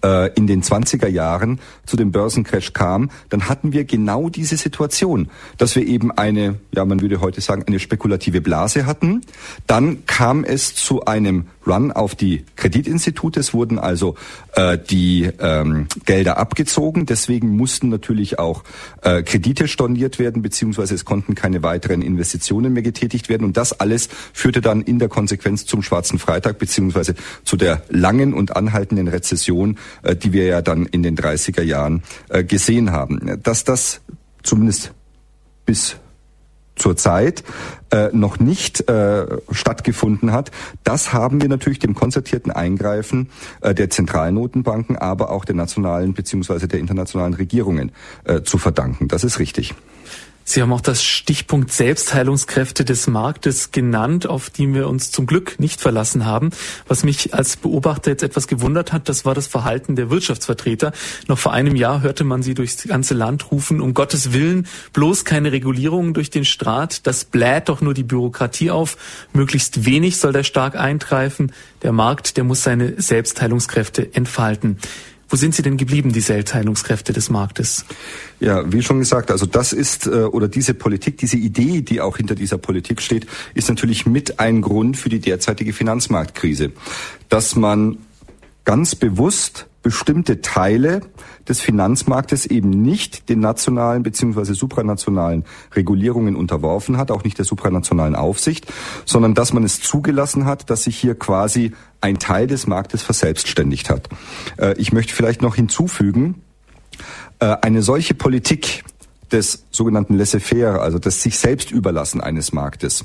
in den 20er Jahren zu dem Börsencrash kam, dann hatten wir genau diese Situation, dass wir eben eine, ja man würde heute sagen, eine spekulative Blase hatten. Dann kam es zu einem Run auf die Kreditinstitute. Es wurden also äh, die ähm, Gelder abgezogen. Deswegen mussten natürlich auch äh, Kredite storniert werden, beziehungsweise es konnten keine weiteren Investitionen mehr getätigt werden. Und das alles führte dann in der Konsequenz zum Schwarzen Freitag, beziehungsweise zu der langen und anhaltenden Rezession, äh, die wir ja dann in den 30er Jahren äh, gesehen haben. Dass das zumindest bis zurzeit äh, noch nicht äh, stattgefunden hat. Das haben wir natürlich dem konzertierten Eingreifen äh, der Zentralnotenbanken, aber auch der nationalen beziehungsweise der internationalen Regierungen äh, zu verdanken. Das ist richtig. Sie haben auch das Stichpunkt Selbstheilungskräfte des Marktes genannt, auf die wir uns zum Glück nicht verlassen haben. Was mich als Beobachter jetzt etwas gewundert hat, das war das Verhalten der Wirtschaftsvertreter. Noch vor einem Jahr hörte man sie durchs ganze Land rufen, um Gottes Willen, bloß keine Regulierungen durch den Staat, das bläht doch nur die Bürokratie auf, möglichst wenig soll der stark eingreifen, der Markt, der muss seine Selbstheilungskräfte entfalten. Wo sind sie denn geblieben, die Selbstheilungskräfte des Marktes? Ja, wie schon gesagt, also das ist äh, oder diese Politik, diese Idee, die auch hinter dieser Politik steht, ist natürlich mit ein Grund für die derzeitige Finanzmarktkrise, dass man ganz bewusst bestimmte Teile des Finanzmarktes eben nicht den nationalen beziehungsweise supranationalen Regulierungen unterworfen hat, auch nicht der supranationalen Aufsicht, sondern dass man es zugelassen hat, dass sich hier quasi ein Teil des Marktes verselbstständigt hat. Äh, ich möchte vielleicht noch hinzufügen, äh, eine solche Politik des sogenannten Laissez-faire, also des sich selbst überlassen eines Marktes,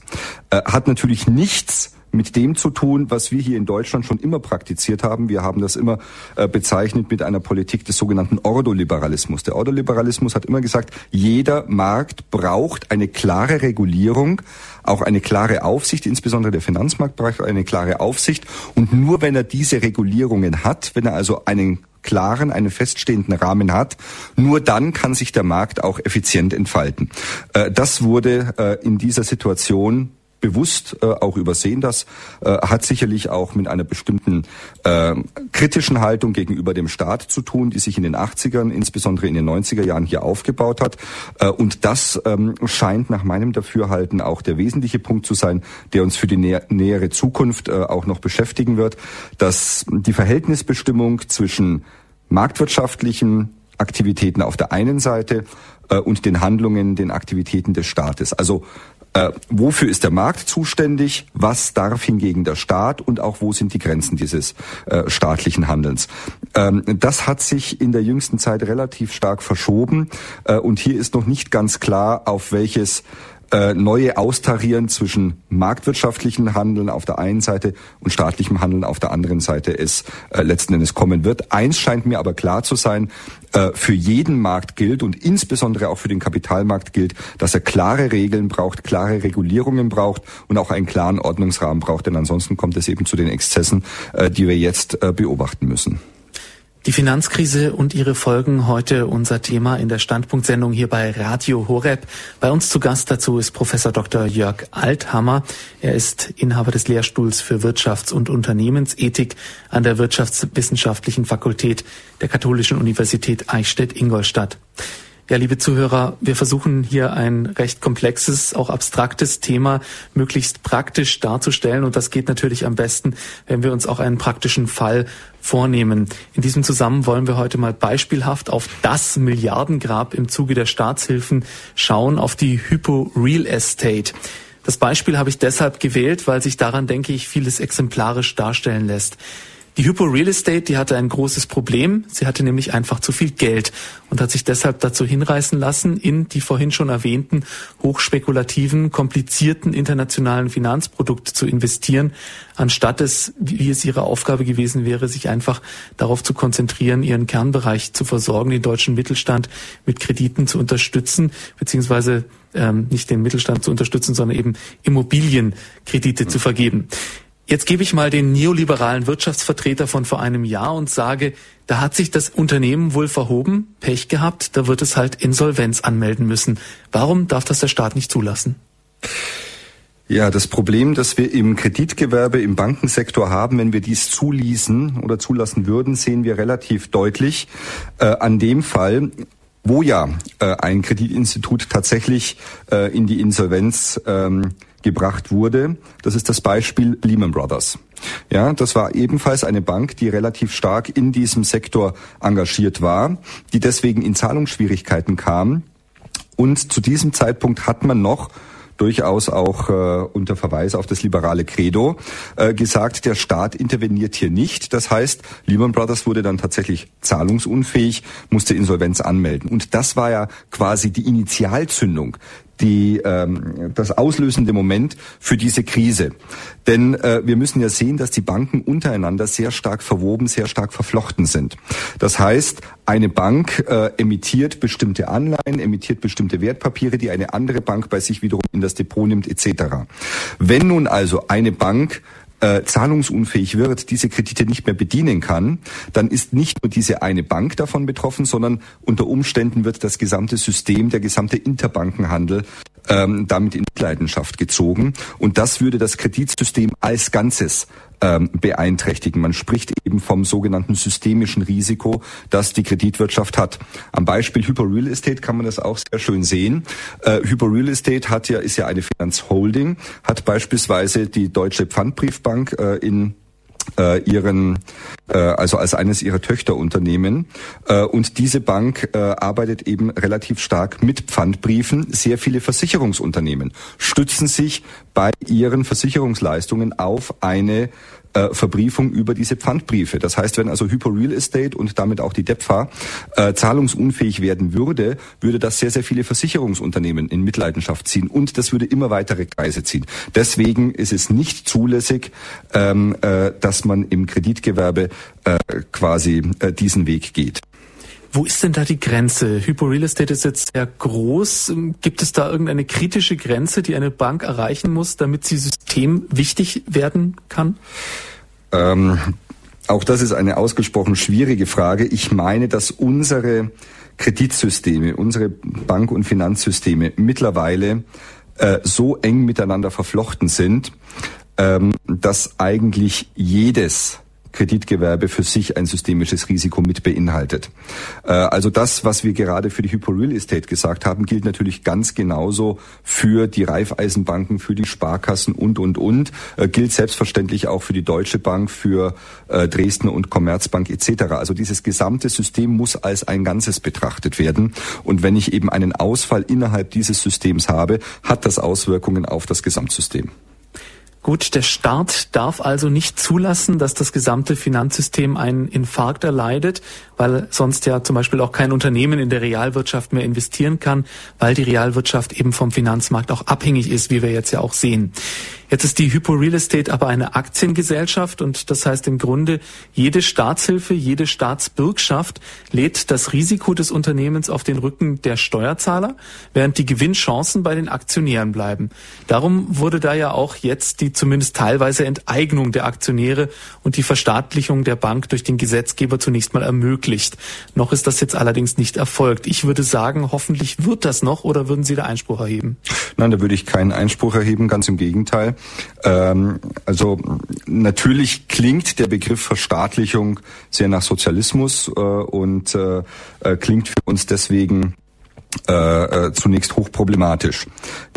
äh, hat natürlich nichts mit dem zu tun, was wir hier in Deutschland schon immer praktiziert haben. Wir haben das immer äh, bezeichnet mit einer Politik des sogenannten Ordoliberalismus. Der Ordoliberalismus hat immer gesagt, jeder Markt braucht eine klare Regulierung, auch eine klare Aufsicht, insbesondere der Finanzmarkt braucht eine klare Aufsicht. Und nur wenn er diese Regulierungen hat, wenn er also einen klaren, einen feststehenden Rahmen hat, nur dann kann sich der Markt auch effizient entfalten. Äh, das wurde äh, in dieser Situation bewusst äh, auch übersehen. Das äh, hat sicherlich auch mit einer bestimmten äh, kritischen Haltung gegenüber dem Staat zu tun, die sich in den 80ern, insbesondere in den 90er Jahren hier aufgebaut hat. Äh, und das ähm, scheint nach meinem Dafürhalten auch der wesentliche Punkt zu sein, der uns für die nä nähere Zukunft äh, auch noch beschäftigen wird, dass die Verhältnisbestimmung zwischen marktwirtschaftlichen Aktivitäten auf der einen Seite äh, und den Handlungen, den Aktivitäten des Staates. Also äh, wofür ist der Markt zuständig? Was darf hingegen der Staat? Und auch wo sind die Grenzen dieses äh, staatlichen Handelns? Ähm, das hat sich in der jüngsten Zeit relativ stark verschoben. Äh, und hier ist noch nicht ganz klar, auf welches äh, neue Austarieren zwischen marktwirtschaftlichen Handeln auf der einen Seite und staatlichem Handeln auf der anderen Seite es äh, letzten Endes kommen wird. Eins scheint mir aber klar zu sein, äh, für jeden Markt gilt und insbesondere auch für den Kapitalmarkt gilt, dass er klare Regeln braucht, klare Regulierungen braucht und auch einen klaren Ordnungsrahmen braucht, denn ansonsten kommt es eben zu den Exzessen, äh, die wir jetzt äh, beobachten müssen. Die Finanzkrise und ihre Folgen heute unser Thema in der Standpunktsendung hier bei Radio Horeb. Bei uns zu Gast dazu ist Professor Dr. Jörg Althammer. Er ist Inhaber des Lehrstuhls für Wirtschafts- und Unternehmensethik an der Wirtschaftswissenschaftlichen Fakultät der Katholischen Universität Eichstätt-Ingolstadt. Ja, liebe Zuhörer, wir versuchen hier ein recht komplexes, auch abstraktes Thema möglichst praktisch darzustellen. Und das geht natürlich am besten, wenn wir uns auch einen praktischen Fall vornehmen. In diesem Zusammenhang wollen wir heute mal beispielhaft auf das Milliardengrab im Zuge der Staatshilfen schauen, auf die Hypo Real Estate. Das Beispiel habe ich deshalb gewählt, weil sich daran, denke ich, vieles exemplarisch darstellen lässt. Die Hypo Real Estate, die hatte ein großes Problem. Sie hatte nämlich einfach zu viel Geld und hat sich deshalb dazu hinreißen lassen, in die vorhin schon erwähnten hochspekulativen, komplizierten internationalen Finanzprodukte zu investieren, anstatt es, wie es ihre Aufgabe gewesen wäre, sich einfach darauf zu konzentrieren, ihren Kernbereich zu versorgen, den deutschen Mittelstand mit Krediten zu unterstützen, beziehungsweise ähm, nicht den Mittelstand zu unterstützen, sondern eben Immobilienkredite mhm. zu vergeben. Jetzt gebe ich mal den neoliberalen Wirtschaftsvertreter von vor einem Jahr und sage, da hat sich das Unternehmen wohl verhoben, Pech gehabt, da wird es halt Insolvenz anmelden müssen. Warum darf das der Staat nicht zulassen? Ja, das Problem, das wir im Kreditgewerbe, im Bankensektor haben, wenn wir dies zuließen oder zulassen würden, sehen wir relativ deutlich äh, an dem Fall, wo ja äh, ein Kreditinstitut tatsächlich äh, in die Insolvenz ähm, gebracht wurde. Das ist das Beispiel Lehman Brothers. Ja, das war ebenfalls eine Bank, die relativ stark in diesem Sektor engagiert war, die deswegen in Zahlungsschwierigkeiten kam. Und zu diesem Zeitpunkt hat man noch durchaus auch äh, unter Verweis auf das liberale Credo äh, gesagt, der Staat interveniert hier nicht. Das heißt, Lehman Brothers wurde dann tatsächlich zahlungsunfähig, musste Insolvenz anmelden. Und das war ja quasi die Initialzündung die, ähm, das auslösende Moment für diese Krise. Denn äh, wir müssen ja sehen, dass die Banken untereinander sehr stark verwoben, sehr stark verflochten sind. Das heißt, eine Bank äh, emittiert bestimmte Anleihen, emittiert bestimmte Wertpapiere, die eine andere Bank bei sich wiederum in das Depot nimmt, etc. Wenn nun also eine Bank äh, zahlungsunfähig wird, diese Kredite nicht mehr bedienen kann, dann ist nicht nur diese eine Bank davon betroffen, sondern unter Umständen wird das gesamte System, der gesamte Interbankenhandel ähm, damit in Leidenschaft gezogen. Und das würde das Kreditsystem als Ganzes ähm, beeinträchtigen. Man spricht eben vom sogenannten systemischen Risiko, das die Kreditwirtschaft hat. Am Beispiel Hyper Real Estate kann man das auch sehr schön sehen. Äh, Hyper Real Estate hat ja, ist ja eine Finanzholding, hat beispielsweise die Deutsche Pfandbriefbank äh, in äh, ihren äh, also als eines ihrer Töchterunternehmen. Äh, und diese Bank äh, arbeitet eben relativ stark mit Pfandbriefen. Sehr viele Versicherungsunternehmen stützen sich bei ihren Versicherungsleistungen auf eine äh, Verbriefung über diese Pfandbriefe. Das heißt, wenn also Hypo Real Estate und damit auch die DEPFA äh, zahlungsunfähig werden würde, würde das sehr, sehr viele Versicherungsunternehmen in Mitleidenschaft ziehen und das würde immer weitere Kreise ziehen. Deswegen ist es nicht zulässig, ähm, äh, dass man im Kreditgewerbe äh, quasi äh, diesen Weg geht. Wo ist denn da die Grenze? Hypo Real Estate ist jetzt sehr groß. Gibt es da irgendeine kritische Grenze, die eine Bank erreichen muss, damit sie systemwichtig werden kann? Ähm, auch das ist eine ausgesprochen schwierige Frage. Ich meine, dass unsere Kreditsysteme, unsere Bank- und Finanzsysteme mittlerweile äh, so eng miteinander verflochten sind, ähm, dass eigentlich jedes Kreditgewerbe für sich ein systemisches Risiko mit beinhaltet. Äh, also das, was wir gerade für die Hypo Real Estate gesagt haben, gilt natürlich ganz genauso für die Raiffeisenbanken, für die Sparkassen und, und, und. Äh, gilt selbstverständlich auch für die Deutsche Bank, für äh, Dresden und Commerzbank etc. Also dieses gesamte System muss als ein Ganzes betrachtet werden. Und wenn ich eben einen Ausfall innerhalb dieses Systems habe, hat das Auswirkungen auf das Gesamtsystem. Gut, der Staat darf also nicht zulassen, dass das gesamte Finanzsystem einen Infarkt erleidet, weil sonst ja zum Beispiel auch kein Unternehmen in der Realwirtschaft mehr investieren kann, weil die Realwirtschaft eben vom Finanzmarkt auch abhängig ist, wie wir jetzt ja auch sehen. Jetzt ist die Hypo Real Estate aber eine Aktiengesellschaft und das heißt im Grunde, jede Staatshilfe, jede Staatsbürgschaft lädt das Risiko des Unternehmens auf den Rücken der Steuerzahler, während die Gewinnchancen bei den Aktionären bleiben. Darum wurde da ja auch jetzt die zumindest teilweise Enteignung der Aktionäre und die Verstaatlichung der Bank durch den Gesetzgeber zunächst mal ermöglicht. Noch ist das jetzt allerdings nicht erfolgt. Ich würde sagen, hoffentlich wird das noch oder würden Sie da Einspruch erheben? Nein, da würde ich keinen Einspruch erheben, ganz im Gegenteil. Ähm, also natürlich klingt der Begriff Verstaatlichung sehr nach Sozialismus äh, und äh, äh klingt für uns deswegen äh, äh, zunächst hochproblematisch.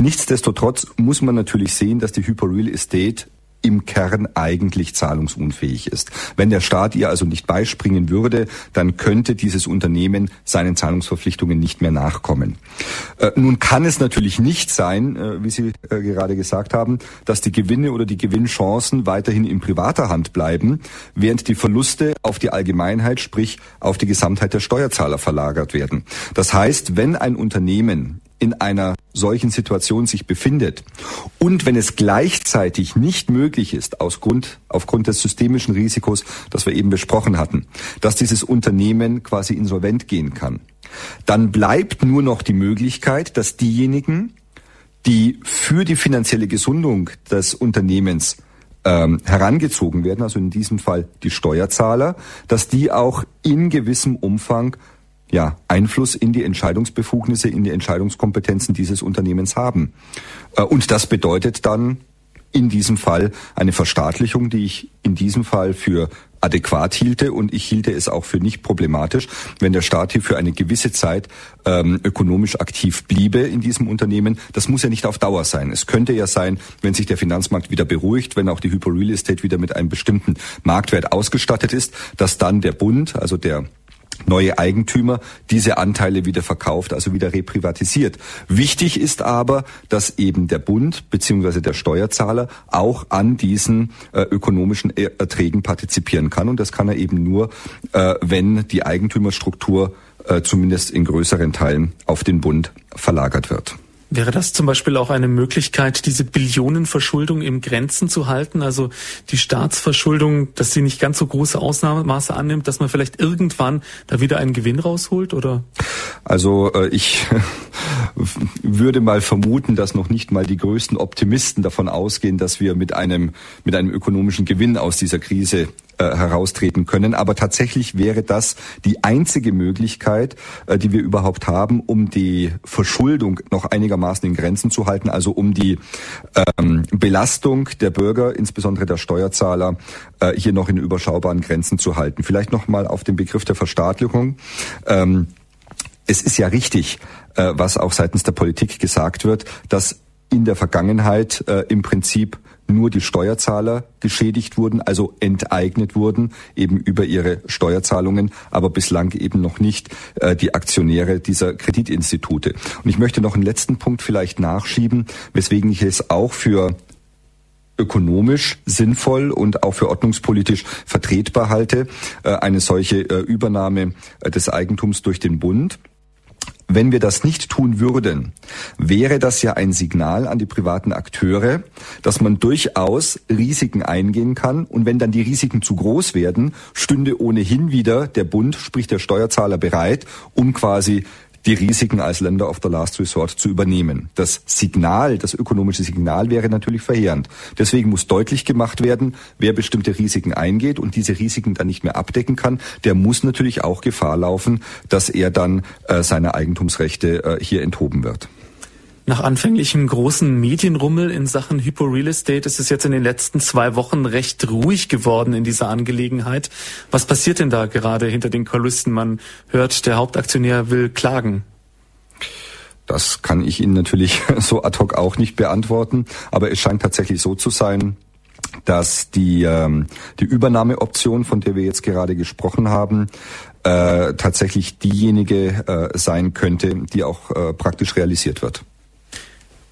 Nichtsdestotrotz muss man natürlich sehen, dass die Hyper Real Estate im Kern eigentlich zahlungsunfähig ist. Wenn der Staat ihr also nicht beispringen würde, dann könnte dieses Unternehmen seinen Zahlungsverpflichtungen nicht mehr nachkommen. Äh, nun kann es natürlich nicht sein, äh, wie Sie äh, gerade gesagt haben, dass die Gewinne oder die Gewinnchancen weiterhin in privater Hand bleiben, während die Verluste auf die Allgemeinheit, sprich auf die Gesamtheit der Steuerzahler verlagert werden. Das heißt, wenn ein Unternehmen in einer solchen Situation sich befindet. Und wenn es gleichzeitig nicht möglich ist, aus Grund, aufgrund des systemischen Risikos, das wir eben besprochen hatten, dass dieses Unternehmen quasi insolvent gehen kann, dann bleibt nur noch die Möglichkeit, dass diejenigen, die für die finanzielle Gesundung des Unternehmens ähm, herangezogen werden, also in diesem Fall die Steuerzahler, dass die auch in gewissem Umfang ja, Einfluss in die Entscheidungsbefugnisse, in die Entscheidungskompetenzen dieses Unternehmens haben. Äh, und das bedeutet dann in diesem Fall eine Verstaatlichung, die ich in diesem Fall für adäquat hielte und ich hielte es auch für nicht problematisch, wenn der Staat hier für eine gewisse Zeit ähm, ökonomisch aktiv bliebe in diesem Unternehmen. Das muss ja nicht auf Dauer sein. Es könnte ja sein, wenn sich der Finanzmarkt wieder beruhigt, wenn auch die Hyper Real Estate wieder mit einem bestimmten Marktwert ausgestattet ist, dass dann der Bund, also der neue Eigentümer diese Anteile wieder verkauft, also wieder reprivatisiert. Wichtig ist aber, dass eben der Bund bzw. der Steuerzahler auch an diesen äh, ökonomischen Erträgen partizipieren kann. Und das kann er eben nur, äh, wenn die Eigentümerstruktur äh, zumindest in größeren Teilen auf den Bund verlagert wird. Wäre das zum Beispiel auch eine Möglichkeit, diese Billionenverschuldung im Grenzen zu halten? Also die Staatsverschuldung, dass sie nicht ganz so große Ausnahmemaße annimmt, dass man vielleicht irgendwann da wieder einen Gewinn rausholt, oder? Also äh, ich (laughs) würde mal vermuten, dass noch nicht mal die größten Optimisten davon ausgehen, dass wir mit einem, mit einem ökonomischen Gewinn aus dieser Krise äh, heraustreten können. Aber tatsächlich wäre das die einzige Möglichkeit, äh, die wir überhaupt haben, um die Verschuldung noch einigermaßen in Grenzen zu halten, also um die ähm, Belastung der Bürger, insbesondere der Steuerzahler, äh, hier noch in überschaubaren Grenzen zu halten. Vielleicht noch mal auf den Begriff der Verstaatlichung. Ähm, es ist ja richtig, äh, was auch seitens der Politik gesagt wird, dass in der Vergangenheit äh, im Prinzip nur die Steuerzahler geschädigt wurden, also enteignet wurden, eben über ihre Steuerzahlungen, aber bislang eben noch nicht äh, die Aktionäre dieser Kreditinstitute. Und ich möchte noch einen letzten Punkt vielleicht nachschieben, weswegen ich es auch für ökonomisch sinnvoll und auch für ordnungspolitisch vertretbar halte, äh, eine solche äh, Übernahme äh, des Eigentums durch den Bund. Wenn wir das nicht tun würden, wäre das ja ein Signal an die privaten Akteure, dass man durchaus Risiken eingehen kann. Und wenn dann die Risiken zu groß werden, stünde ohnehin wieder der Bund, sprich der Steuerzahler bereit, um quasi die Risiken als Länder of the Last Resort zu übernehmen. Das Signal, das ökonomische Signal wäre natürlich verheerend. Deswegen muss deutlich gemacht werden, wer bestimmte Risiken eingeht und diese Risiken dann nicht mehr abdecken kann, der muss natürlich auch Gefahr laufen, dass er dann äh, seine Eigentumsrechte äh, hier enthoben wird. Nach anfänglichem großen Medienrummel in Sachen Hypo Real Estate ist es jetzt in den letzten zwei Wochen recht ruhig geworden in dieser Angelegenheit. Was passiert denn da gerade hinter den Kulissen? Man hört, der Hauptaktionär will klagen. Das kann ich Ihnen natürlich (laughs) so ad hoc auch nicht beantworten, aber es scheint tatsächlich so zu sein, dass die, ähm, die Übernahmeoption, von der wir jetzt gerade gesprochen haben, äh, tatsächlich diejenige äh, sein könnte, die auch äh, praktisch realisiert wird.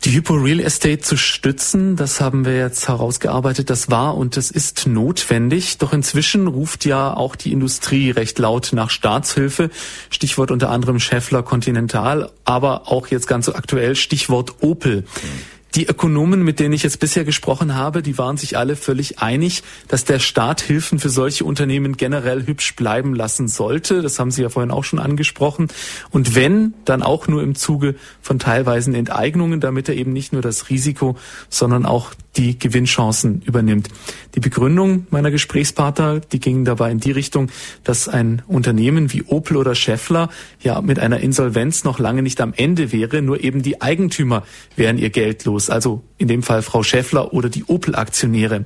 Die Hypo Real Estate zu stützen, das haben wir jetzt herausgearbeitet, das war und das ist notwendig. Doch inzwischen ruft ja auch die Industrie recht laut nach Staatshilfe. Stichwort unter anderem Scheffler Continental, aber auch jetzt ganz aktuell Stichwort Opel. Mhm. Die Ökonomen, mit denen ich jetzt bisher gesprochen habe, die waren sich alle völlig einig, dass der Staat Hilfen für solche Unternehmen generell hübsch bleiben lassen sollte. Das haben Sie ja vorhin auch schon angesprochen. Und wenn, dann auch nur im Zuge von teilweisen Enteignungen, damit er eben nicht nur das Risiko, sondern auch die Gewinnchancen übernimmt. Die Begründung meiner Gesprächspartner, die ging dabei in die Richtung, dass ein Unternehmen wie Opel oder Scheffler ja mit einer Insolvenz noch lange nicht am Ende wäre, nur eben die Eigentümer wären ihr Geld los, also in dem Fall Frau Scheffler oder die Opel-Aktionäre.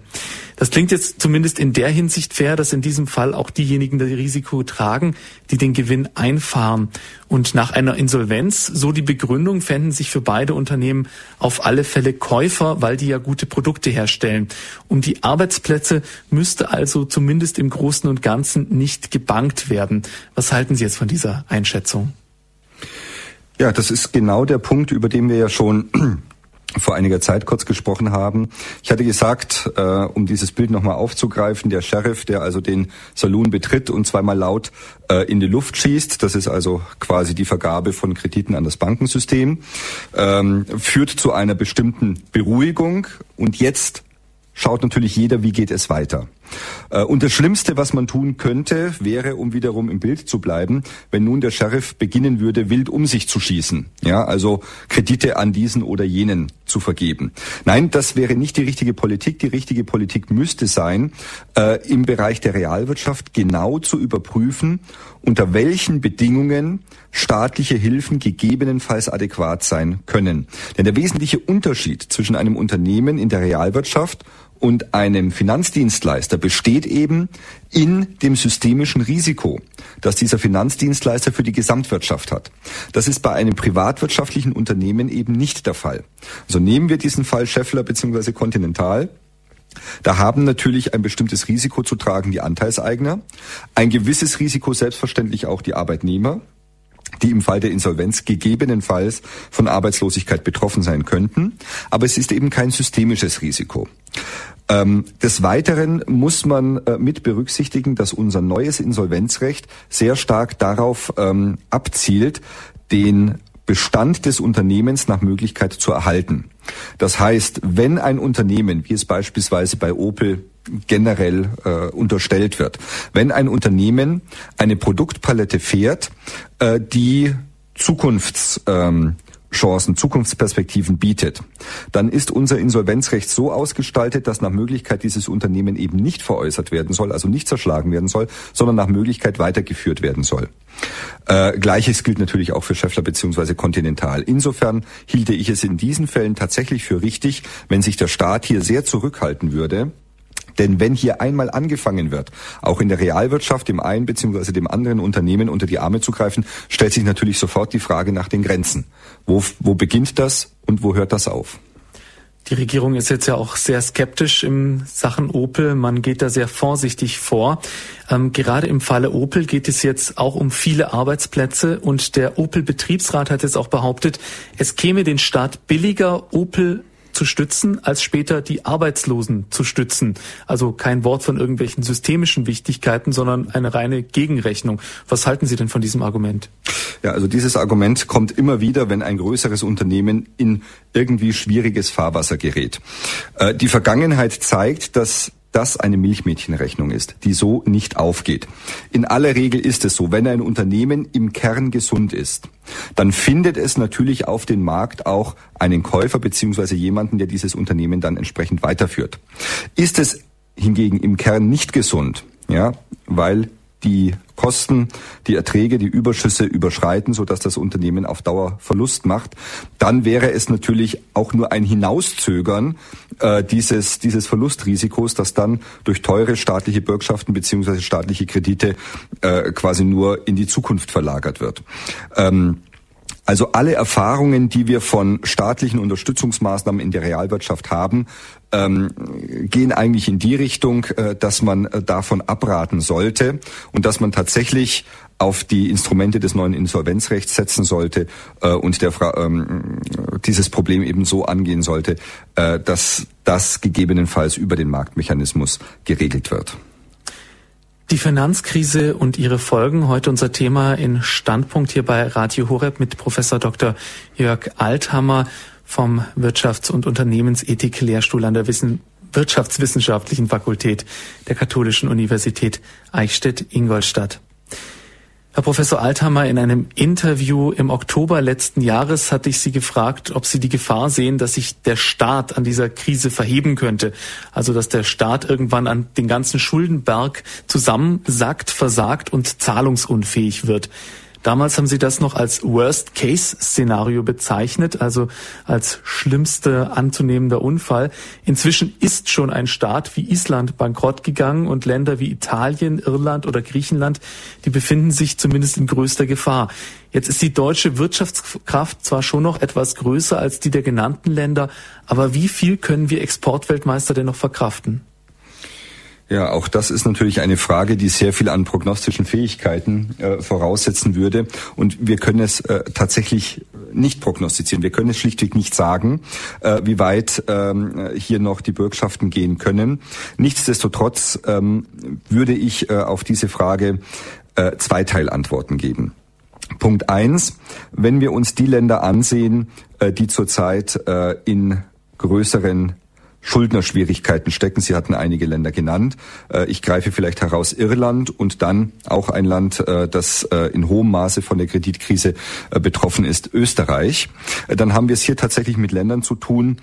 Das klingt jetzt zumindest in der Hinsicht fair, dass in diesem Fall auch diejenigen das Risiko tragen, die den Gewinn einfahren. Und nach einer Insolvenz, so die Begründung, fänden sich für beide Unternehmen auf alle Fälle Käufer, weil die ja gute Produkte herstellen. Um die Arbeitsplätze müsste also zumindest im Großen und Ganzen nicht gebankt werden. Was halten Sie jetzt von dieser Einschätzung? Ja, das ist genau der Punkt, über den wir ja schon vor einiger Zeit kurz gesprochen haben. Ich hatte gesagt, äh, um dieses Bild nochmal aufzugreifen, der Sheriff, der also den Saloon betritt und zweimal laut äh, in die Luft schießt, das ist also quasi die Vergabe von Krediten an das Bankensystem, ähm, führt zu einer bestimmten Beruhigung und jetzt schaut natürlich jeder, wie geht es weiter. Äh, und das Schlimmste, was man tun könnte, wäre, um wiederum im Bild zu bleiben, wenn nun der Sheriff beginnen würde, wild um sich zu schießen. Ja, also Kredite an diesen oder jenen zu vergeben. Nein, das wäre nicht die richtige Politik. Die richtige Politik müsste sein, äh, im Bereich der Realwirtschaft genau zu überprüfen, unter welchen Bedingungen staatliche Hilfen gegebenenfalls adäquat sein können. Denn der wesentliche Unterschied zwischen einem Unternehmen in der Realwirtschaft und einem Finanzdienstleister besteht eben in dem systemischen Risiko, das dieser Finanzdienstleister für die Gesamtwirtschaft hat. Das ist bei einem privatwirtschaftlichen Unternehmen eben nicht der Fall. Also nehmen wir diesen Fall Scheffler bzw. Continental. Da haben natürlich ein bestimmtes Risiko zu tragen die Anteilseigner, ein gewisses Risiko selbstverständlich auch die Arbeitnehmer, die im Fall der Insolvenz gegebenenfalls von Arbeitslosigkeit betroffen sein könnten. Aber es ist eben kein systemisches Risiko. Ähm, des Weiteren muss man äh, mit berücksichtigen, dass unser neues Insolvenzrecht sehr stark darauf ähm, abzielt, den Bestand des Unternehmens nach Möglichkeit zu erhalten. Das heißt, wenn ein Unternehmen, wie es beispielsweise bei Opel generell äh, unterstellt wird. Wenn ein Unternehmen eine Produktpalette fährt, äh, die Zukunfts ähm, Chancen, Zukunftsperspektiven bietet, dann ist unser Insolvenzrecht so ausgestaltet, dass nach Möglichkeit dieses Unternehmen eben nicht veräußert werden soll, also nicht zerschlagen werden soll, sondern nach Möglichkeit weitergeführt werden soll. Äh, Gleiches gilt natürlich auch für Scheffler bzw. Continental. Insofern hielte ich es in diesen Fällen tatsächlich für richtig, wenn sich der Staat hier sehr zurückhalten würde, denn wenn hier einmal angefangen wird, auch in der Realwirtschaft dem einen bzw. dem anderen Unternehmen unter die Arme zu greifen, stellt sich natürlich sofort die Frage nach den Grenzen. Wo, wo beginnt das und wo hört das auf? Die Regierung ist jetzt ja auch sehr skeptisch im Sachen Opel. Man geht da sehr vorsichtig vor. Ähm, gerade im Falle Opel geht es jetzt auch um viele Arbeitsplätze und der Opel-Betriebsrat hat jetzt auch behauptet, es käme den Staat billiger, Opel zu stützen, als später die Arbeitslosen zu stützen. Also kein Wort von irgendwelchen systemischen Wichtigkeiten, sondern eine reine Gegenrechnung. Was halten Sie denn von diesem Argument? Ja, also dieses Argument kommt immer wieder, wenn ein größeres Unternehmen in irgendwie schwieriges Fahrwasser gerät. Äh, die Vergangenheit zeigt, dass das eine Milchmädchenrechnung ist, die so nicht aufgeht. In aller Regel ist es so, wenn ein Unternehmen im Kern gesund ist, dann findet es natürlich auf dem Markt auch einen Käufer beziehungsweise jemanden, der dieses Unternehmen dann entsprechend weiterführt. Ist es hingegen im Kern nicht gesund, ja, weil die Kosten, die Erträge, die Überschüsse überschreiten, sodass das Unternehmen auf Dauer Verlust macht, dann wäre es natürlich auch nur ein Hinauszögern äh, dieses, dieses Verlustrisikos, das dann durch teure staatliche Bürgschaften beziehungsweise staatliche Kredite äh, quasi nur in die Zukunft verlagert wird. Ähm, also alle Erfahrungen, die wir von staatlichen Unterstützungsmaßnahmen in der Realwirtschaft haben, ähm, gehen eigentlich in die Richtung, äh, dass man äh, davon abraten sollte und dass man tatsächlich auf die Instrumente des neuen Insolvenzrechts setzen sollte äh, und der ähm, dieses Problem eben so angehen sollte, äh, dass das gegebenenfalls über den Marktmechanismus geregelt wird. Die Finanzkrise und ihre Folgen. Heute unser Thema in Standpunkt hier bei Radio Horeb mit Professor Dr. Jörg Althammer vom Wirtschafts- und Unternehmensethik-Lehrstuhl an der Wissen Wirtschaftswissenschaftlichen Fakultät der Katholischen Universität Eichstätt-Ingolstadt. Herr Professor Althammer, in einem Interview im Oktober letzten Jahres hatte ich Sie gefragt, ob Sie die Gefahr sehen, dass sich der Staat an dieser Krise verheben könnte. Also, dass der Staat irgendwann an den ganzen Schuldenberg zusammensackt, versagt und zahlungsunfähig wird. Damals haben Sie das noch als Worst-Case-Szenario bezeichnet, also als schlimmste anzunehmender Unfall. Inzwischen ist schon ein Staat wie Island bankrott gegangen und Länder wie Italien, Irland oder Griechenland, die befinden sich zumindest in größter Gefahr. Jetzt ist die deutsche Wirtschaftskraft zwar schon noch etwas größer als die der genannten Länder, aber wie viel können wir Exportweltmeister denn noch verkraften? Ja, auch das ist natürlich eine Frage, die sehr viel an prognostischen Fähigkeiten äh, voraussetzen würde. Und wir können es äh, tatsächlich nicht prognostizieren. Wir können es schlichtweg nicht sagen, äh, wie weit ähm, hier noch die Bürgschaften gehen können. Nichtsdestotrotz ähm, würde ich äh, auf diese Frage äh, zwei Teilantworten geben. Punkt eins, wenn wir uns die Länder ansehen, äh, die zurzeit in größeren Schuldnerschwierigkeiten stecken. Sie hatten einige Länder genannt. Äh, ich greife vielleicht heraus Irland und dann auch ein Land, äh, das äh, in hohem Maße von der Kreditkrise betroffen ist, Österreich. Dann haben wir es hier tatsächlich mit Ländern zu tun,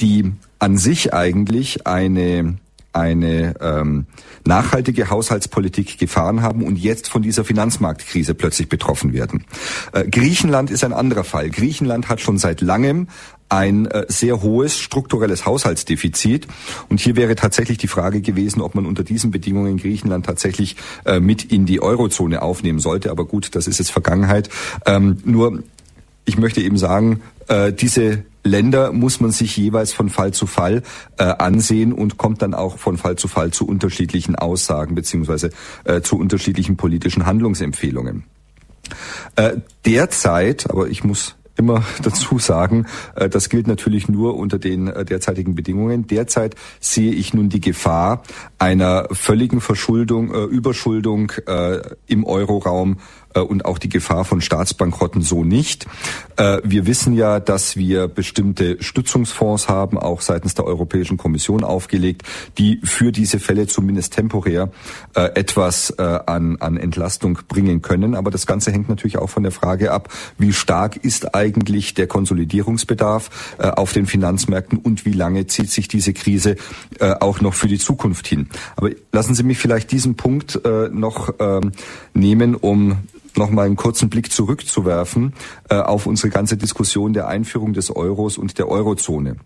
die an sich eigentlich eine eine ähm, nachhaltige Haushaltspolitik gefahren haben und jetzt von dieser Finanzmarktkrise plötzlich betroffen werden. Äh, Griechenland ist ein anderer Fall. Griechenland hat schon seit langem ein äh, sehr hohes strukturelles Haushaltsdefizit. Und hier wäre tatsächlich die Frage gewesen, ob man unter diesen Bedingungen Griechenland tatsächlich äh, mit in die Eurozone aufnehmen sollte. Aber gut, das ist jetzt Vergangenheit. Ähm, nur, ich möchte eben sagen, äh, diese Länder muss man sich jeweils von Fall zu Fall äh, ansehen und kommt dann auch von Fall zu Fall zu unterschiedlichen Aussagen beziehungsweise äh, zu unterschiedlichen politischen Handlungsempfehlungen. Äh, derzeit, aber ich muss immer (laughs) dazu sagen, äh, das gilt natürlich nur unter den äh, derzeitigen Bedingungen. Derzeit sehe ich nun die Gefahr einer völligen Verschuldung, äh, Überschuldung im Euroraum äh, und auch die Gefahr von Staatsbankrotten so nicht. Äh, wir wissen ja, dass wir bestimmte Stützungsfonds haben, auch seitens der Europäischen Kommission aufgelegt, die für diese Fälle zumindest temporär äh, etwas an, an Entlastung bringen können. Aber das Ganze hängt natürlich auch von der Frage ab, wie stark ist eigentlich der Konsolidierungsbedarf auf den Finanzmärkten und wie lange zieht sich diese Krise auch noch für die Zukunft hin. Aber lassen Sie mich vielleicht diesen Punkt noch ähm, nehmen, um noch mal einen kurzen Blick zurückzuwerfen äh, auf unsere ganze Diskussion der Einführung des Euros und der Eurozone.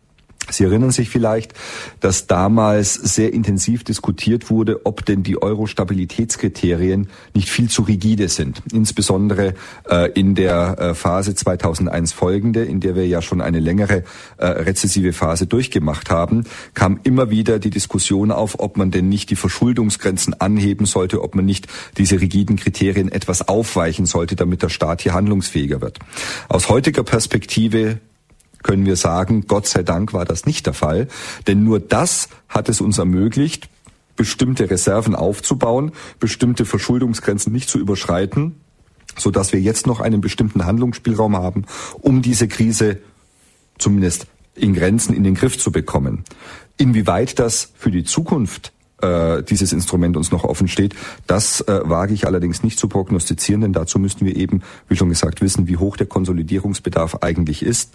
Sie erinnern sich vielleicht, dass damals sehr intensiv diskutiert wurde, ob denn die Euro-Stabilitätskriterien nicht viel zu rigide sind. Insbesondere äh, in der äh, Phase 2001 folgende, in der wir ja schon eine längere äh, rezessive Phase durchgemacht haben, kam immer wieder die Diskussion auf, ob man denn nicht die Verschuldungsgrenzen anheben sollte, ob man nicht diese rigiden Kriterien etwas aufweichen sollte, damit der Staat hier handlungsfähiger wird. Aus heutiger Perspektive können wir sagen, Gott sei Dank war das nicht der Fall, denn nur das hat es uns ermöglicht, bestimmte Reserven aufzubauen, bestimmte Verschuldungsgrenzen nicht zu überschreiten, so dass wir jetzt noch einen bestimmten Handlungsspielraum haben, um diese Krise zumindest in Grenzen in den Griff zu bekommen. Inwieweit das für die Zukunft äh, dieses Instrument uns noch offen steht. Das äh, wage ich allerdings nicht zu prognostizieren, denn dazu müssten wir eben, wie schon gesagt, wissen, wie hoch der Konsolidierungsbedarf eigentlich ist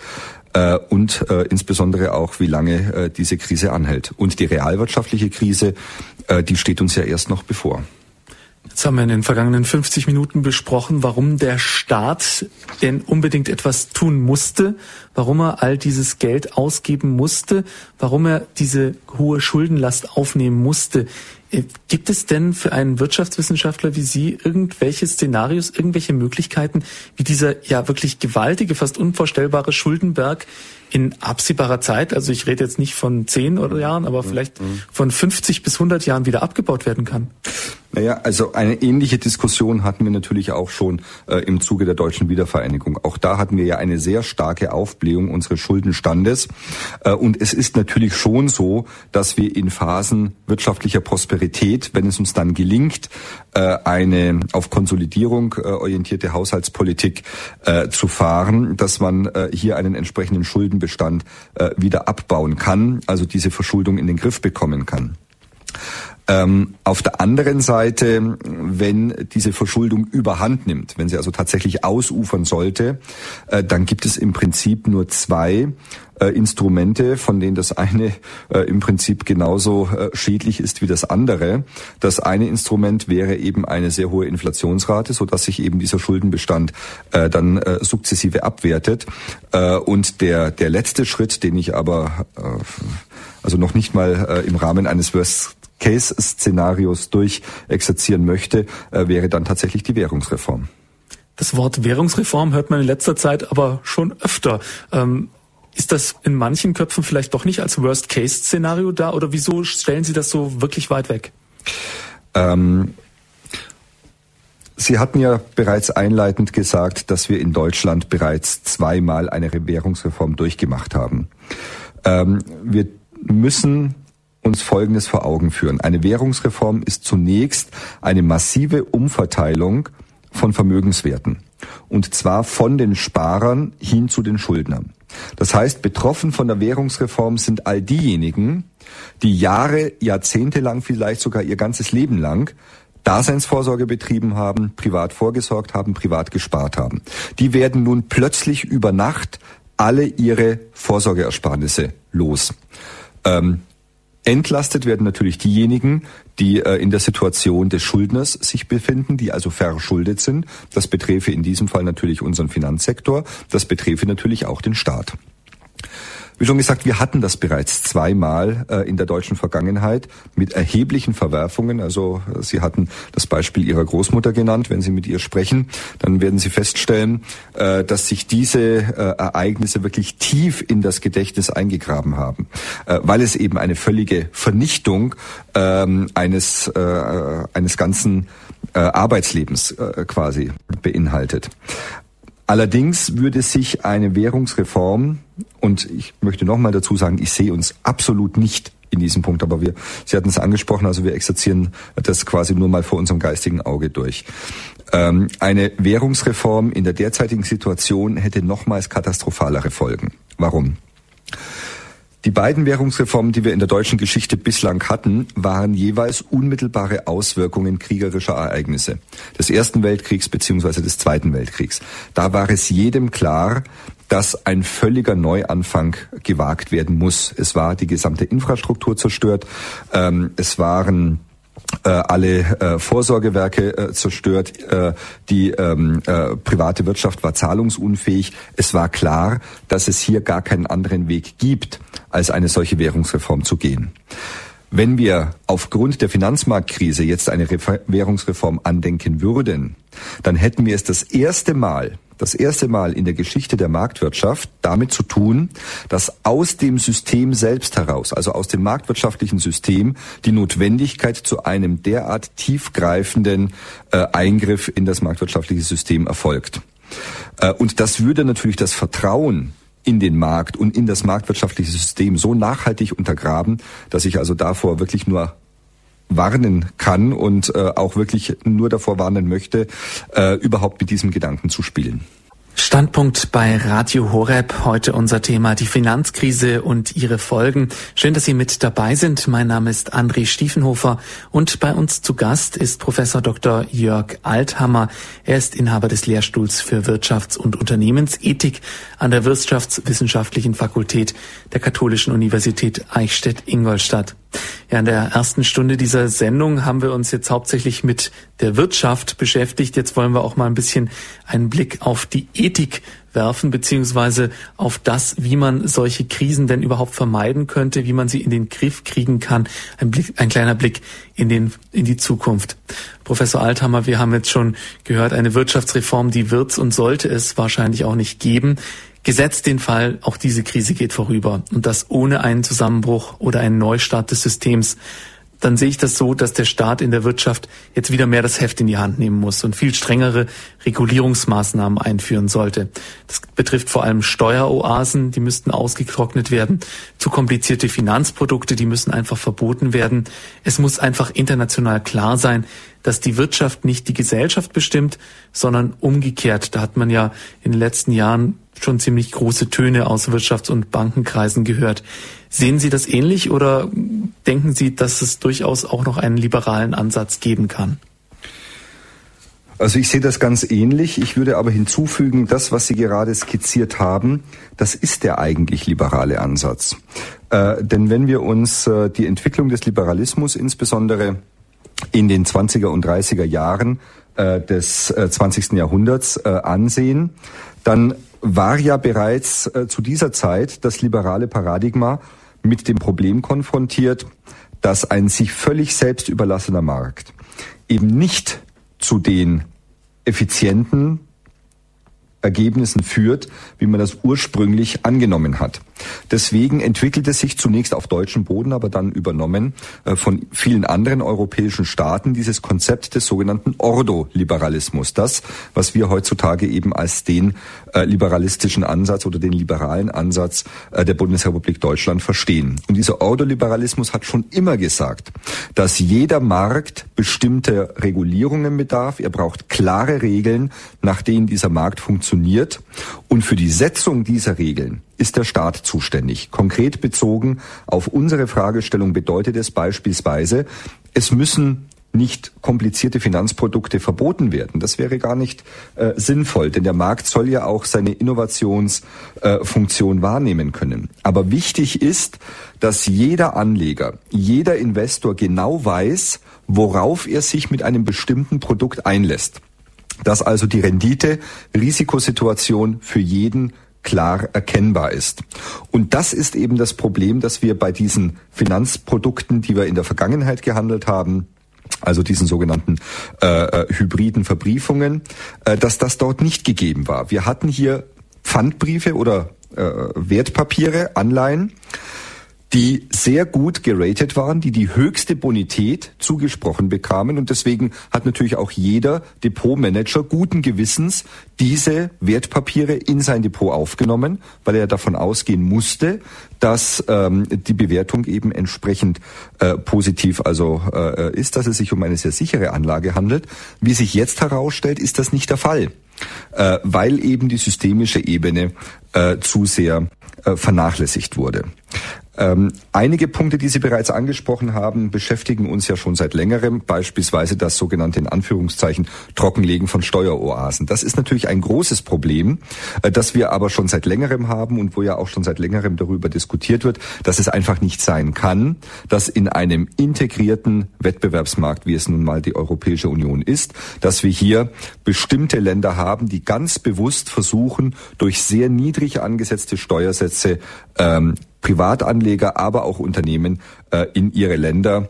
äh, und äh, insbesondere auch, wie lange äh, diese Krise anhält. Und die realwirtschaftliche Krise, äh, die steht uns ja erst noch bevor. Jetzt haben wir in den vergangenen 50 Minuten besprochen, warum der Staat denn unbedingt etwas tun musste, warum er all dieses Geld ausgeben musste, warum er diese hohe Schuldenlast aufnehmen musste. Äh, gibt es denn für einen Wirtschaftswissenschaftler wie Sie irgendwelche Szenarios, irgendwelche Möglichkeiten, wie dieser ja wirklich gewaltige, fast unvorstellbare Schuldenberg in absehbarer Zeit, also ich rede jetzt nicht von zehn oder Jahren, aber vielleicht von 50 bis 100 Jahren wieder abgebaut werden kann? Naja, also eine ähnliche Diskussion hatten wir natürlich auch schon äh, im Zuge der deutschen Wiedervereinigung. Auch da hatten wir ja eine sehr starke Aufblähung unseres Schuldenstandes. Äh, und es ist natürlich schon so, dass wir in Phasen wirtschaftlicher Prosperität, wenn es uns dann gelingt, äh, eine auf Konsolidierung äh, orientierte Haushaltspolitik äh, zu fahren, dass man äh, hier einen entsprechenden Schuldenbestand wieder abbauen kann, also diese Verschuldung in den Griff bekommen kann. Ähm, auf der anderen Seite, wenn diese Verschuldung überhand nimmt, wenn sie also tatsächlich ausufern sollte, äh, dann gibt es im Prinzip nur zwei äh, Instrumente, von denen das eine äh, im Prinzip genauso äh, schädlich ist wie das andere. Das eine Instrument wäre eben eine sehr hohe Inflationsrate, so dass sich eben dieser Schuldenbestand äh, dann äh, sukzessive abwertet. Und der der letzte Schritt, den ich aber also noch nicht mal im Rahmen eines Worst Case-Szenarios durchexerzieren möchte, äh, wäre dann tatsächlich die Währungsreform. Das Wort Währungsreform hört man in letzter Zeit aber schon öfter. Ähm, ist das in manchen Köpfen vielleicht doch nicht als Worst-Case-Szenario da oder wieso stellen Sie das so wirklich weit weg? Ähm, Sie hatten ja bereits einleitend gesagt, dass wir in Deutschland bereits zweimal eine Währungsreform durchgemacht haben. Ähm, wir müssen uns Folgendes vor Augen führen. Eine Währungsreform ist zunächst eine massive Umverteilung von Vermögenswerten. Und zwar von den Sparern hin zu den Schuldnern. Das heißt, betroffen von der Währungsreform sind all diejenigen, die Jahre, Jahrzehnte lang, vielleicht sogar ihr ganzes Leben lang Daseinsvorsorge betrieben haben, privat vorgesorgt haben, privat gespart haben. Die werden nun plötzlich über Nacht alle ihre Vorsorgeersparnisse los. Ähm, Entlastet werden natürlich diejenigen, die äh, in der Situation des Schuldners sich befinden, die also verschuldet sind. Das beträfe in diesem Fall natürlich unseren Finanzsektor. Das beträfe natürlich auch den Staat. Wie schon gesagt, wir hatten das bereits zweimal äh, in der deutschen Vergangenheit mit erheblichen Verwerfungen. Also äh, Sie hatten das Beispiel Ihrer Großmutter genannt. Wenn Sie mit ihr sprechen, dann werden Sie feststellen, äh, dass sich diese äh, Ereignisse wirklich tief in das Gedächtnis eingegraben haben, äh, weil es eben eine völlige Vernichtung ähm, eines, äh, eines ganzen Arbeitslebens quasi beinhaltet. Allerdings würde sich eine Währungsreform, und ich möchte nochmal dazu sagen, ich sehe uns absolut nicht in diesem Punkt, aber wir, Sie hatten es angesprochen, also wir exerzieren das quasi nur mal vor unserem geistigen Auge durch. Ähm, eine Währungsreform in der derzeitigen Situation hätte nochmals katastrophalere Folgen. Warum? Die beiden Währungsreformen, die wir in der deutschen Geschichte bislang hatten, waren jeweils unmittelbare Auswirkungen kriegerischer Ereignisse des Ersten Weltkriegs beziehungsweise des Zweiten Weltkriegs. Da war es jedem klar, dass ein völliger Neuanfang gewagt werden muss. Es war die gesamte Infrastruktur zerstört. Ähm, es waren alle äh, Vorsorgewerke äh, zerstört, äh, die ähm, äh, private Wirtschaft war zahlungsunfähig. Es war klar, dass es hier gar keinen anderen Weg gibt, als eine solche Währungsreform zu gehen. Wenn wir aufgrund der Finanzmarktkrise jetzt eine Währungsreform andenken würden, dann hätten wir es das erste Mal das erste Mal in der Geschichte der Marktwirtschaft damit zu tun, dass aus dem System selbst heraus, also aus dem marktwirtschaftlichen System, die Notwendigkeit zu einem derart tiefgreifenden äh, Eingriff in das marktwirtschaftliche System erfolgt. Äh, und das würde natürlich das Vertrauen in den Markt und in das marktwirtschaftliche System so nachhaltig untergraben, dass ich also davor wirklich nur warnen kann und äh, auch wirklich nur davor warnen möchte, äh, überhaupt mit diesem Gedanken zu spielen. Standpunkt bei Radio Horeb. Heute unser Thema die Finanzkrise und ihre Folgen. Schön, dass Sie mit dabei sind. Mein Name ist André Stiefenhofer und bei uns zu Gast ist Professor Dr. Jörg Althammer. Er ist Inhaber des Lehrstuhls für Wirtschafts- und Unternehmensethik an der Wirtschaftswissenschaftlichen Fakultät der Katholischen Universität Eichstätt-Ingolstadt. Ja, in der ersten Stunde dieser Sendung haben wir uns jetzt hauptsächlich mit der Wirtschaft beschäftigt. Jetzt wollen wir auch mal ein bisschen einen Blick auf die Ethik werfen, beziehungsweise auf das, wie man solche Krisen denn überhaupt vermeiden könnte, wie man sie in den Griff kriegen kann. Ein, Blick, ein kleiner Blick in, den, in die Zukunft. Professor Althammer, wir haben jetzt schon gehört, eine Wirtschaftsreform, die wird's und sollte es wahrscheinlich auch nicht geben. Gesetzt den Fall, auch diese Krise geht vorüber und das ohne einen Zusammenbruch oder einen Neustart des Systems, dann sehe ich das so, dass der Staat in der Wirtschaft jetzt wieder mehr das Heft in die Hand nehmen muss und viel strengere Regulierungsmaßnahmen einführen sollte. Das betrifft vor allem Steueroasen, die müssten ausgetrocknet werden, zu komplizierte Finanzprodukte, die müssen einfach verboten werden. Es muss einfach international klar sein, dass die Wirtschaft nicht die Gesellschaft bestimmt, sondern umgekehrt. Da hat man ja in den letzten Jahren schon ziemlich große Töne aus Wirtschafts- und Bankenkreisen gehört. Sehen Sie das ähnlich oder denken Sie, dass es durchaus auch noch einen liberalen Ansatz geben kann? Also ich sehe das ganz ähnlich. Ich würde aber hinzufügen, das, was Sie gerade skizziert haben, das ist der eigentlich liberale Ansatz. Äh, denn wenn wir uns äh, die Entwicklung des Liberalismus insbesondere in den 20er und 30er Jahren äh, des äh, 20. Jahrhunderts äh, ansehen, dann war ja bereits äh, zu dieser Zeit das liberale Paradigma mit dem Problem konfrontiert, dass ein sich völlig selbst überlassener Markt eben nicht zu den effizienten Ergebnissen führt, wie man das ursprünglich angenommen hat. Deswegen entwickelte sich zunächst auf deutschem Boden, aber dann übernommen äh, von vielen anderen europäischen Staaten dieses Konzept des sogenannten Ordo-Liberalismus. Das, was wir heutzutage eben als den äh, liberalistischen Ansatz oder den liberalen Ansatz äh, der Bundesrepublik Deutschland verstehen. Und dieser Ordo-Liberalismus hat schon immer gesagt, dass jeder Markt bestimmte Regulierungen bedarf. Er braucht klare Regeln, nach denen dieser Markt funktioniert. Und für die Setzung dieser Regeln ist der Staat zuständig. Konkret bezogen auf unsere Fragestellung bedeutet es beispielsweise, es müssen nicht komplizierte Finanzprodukte verboten werden. Das wäre gar nicht äh, sinnvoll, denn der Markt soll ja auch seine Innovationsfunktion äh, wahrnehmen können. Aber wichtig ist, dass jeder Anleger, jeder Investor genau weiß, worauf er sich mit einem bestimmten Produkt einlässt. Dass also die Rendite-Risikosituation für jeden klar erkennbar ist. Und das ist eben das Problem, dass wir bei diesen Finanzprodukten, die wir in der Vergangenheit gehandelt haben, also diesen sogenannten äh, äh hybriden Verbriefungen, äh, dass das dort nicht gegeben war. Wir hatten hier Pfandbriefe oder äh, Wertpapiere, Anleihen, die sehr gut geratet waren, die die höchste Bonität zugesprochen bekamen. Und deswegen hat natürlich auch jeder Depotmanager guten Gewissens diese Wertpapiere in sein Depot aufgenommen, weil er davon ausgehen musste, dass ähm, die Bewertung eben entsprechend äh, positiv also äh, ist, dass es sich um eine sehr sichere Anlage handelt. Wie sich jetzt herausstellt, ist das nicht der Fall, äh, weil eben die systemische Ebene äh, zu sehr äh, vernachlässigt wurde. Ähm, einige Punkte, die Sie bereits angesprochen haben, beschäftigen uns ja schon seit längerem, beispielsweise das sogenannte in Anführungszeichen Trockenlegen von Steueroasen. Das ist natürlich ein großes Problem, äh, das wir aber schon seit längerem haben und wo ja auch schon seit längerem darüber diskutiert wird, dass es einfach nicht sein kann, dass in einem integrierten Wettbewerbsmarkt, wie es nun mal die Europäische Union ist, dass wir hier bestimmte Länder haben, die ganz bewusst versuchen, durch sehr niedrig angesetzte Steuersätze ähm, Privatanleger, aber auch Unternehmen äh, in ihre Länder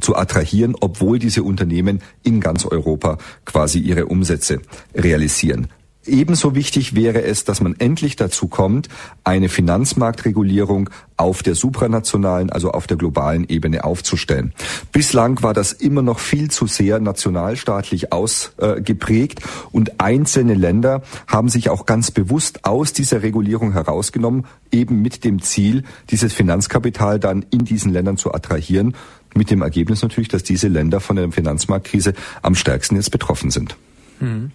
zu attrahieren, obwohl diese Unternehmen in ganz Europa quasi ihre Umsätze realisieren. Ebenso wichtig wäre es, dass man endlich dazu kommt, eine Finanzmarktregulierung auf der supranationalen, also auf der globalen Ebene aufzustellen. Bislang war das immer noch viel zu sehr nationalstaatlich ausgeprägt und einzelne Länder haben sich auch ganz bewusst aus dieser Regulierung herausgenommen, eben mit dem Ziel, dieses Finanzkapital dann in diesen Ländern zu attrahieren, mit dem Ergebnis natürlich, dass diese Länder von der Finanzmarktkrise am stärksten jetzt betroffen sind. Mhm.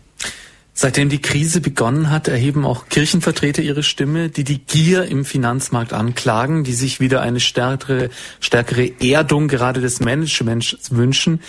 Seitdem die Krise begonnen hat, erheben auch Kirchenvertreter ihre Stimme, die die Gier im Finanzmarkt anklagen, die sich wieder eine stärkere, stärkere Erdung gerade des Managements wünschen.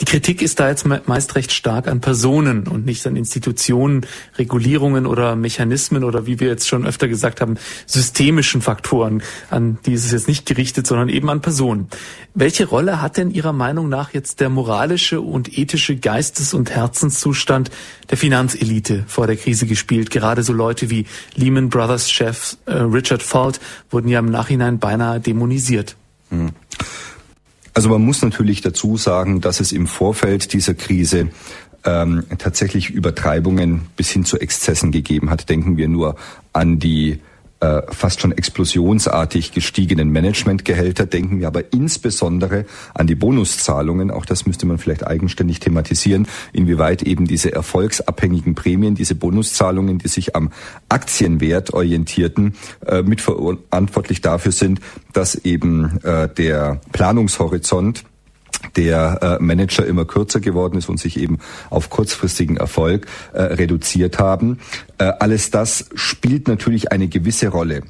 Die Kritik ist da jetzt meist recht stark an Personen und nicht an Institutionen, Regulierungen oder Mechanismen oder wie wir jetzt schon öfter gesagt haben, systemischen Faktoren. An die ist es jetzt nicht gerichtet, sondern eben an Personen. Welche Rolle hat denn Ihrer Meinung nach jetzt der moralische und ethische Geistes- und Herzenszustand der Finanzelite vor der Krise gespielt? Gerade so Leute wie Lehman Brothers Chef äh, Richard Fuld wurden ja im Nachhinein beinahe dämonisiert. Hm. Also man muss natürlich dazu sagen, dass es im Vorfeld dieser Krise ähm, tatsächlich Übertreibungen bis hin zu Exzessen gegeben hat. Denken wir nur an die äh, fast schon explosionsartig gestiegenen Managementgehälter, denken wir aber insbesondere an die Bonuszahlungen. Auch das müsste man vielleicht eigenständig thematisieren, inwieweit eben diese erfolgsabhängigen Prämien, diese Bonuszahlungen, die sich am Aktienwert orientierten, äh, mitverantwortlich dafür sind, dass eben äh, der Planungshorizont der äh, Manager immer kürzer geworden ist und sich eben auf kurzfristigen Erfolg äh, reduziert haben. Äh, alles das spielt natürlich eine gewisse Rolle.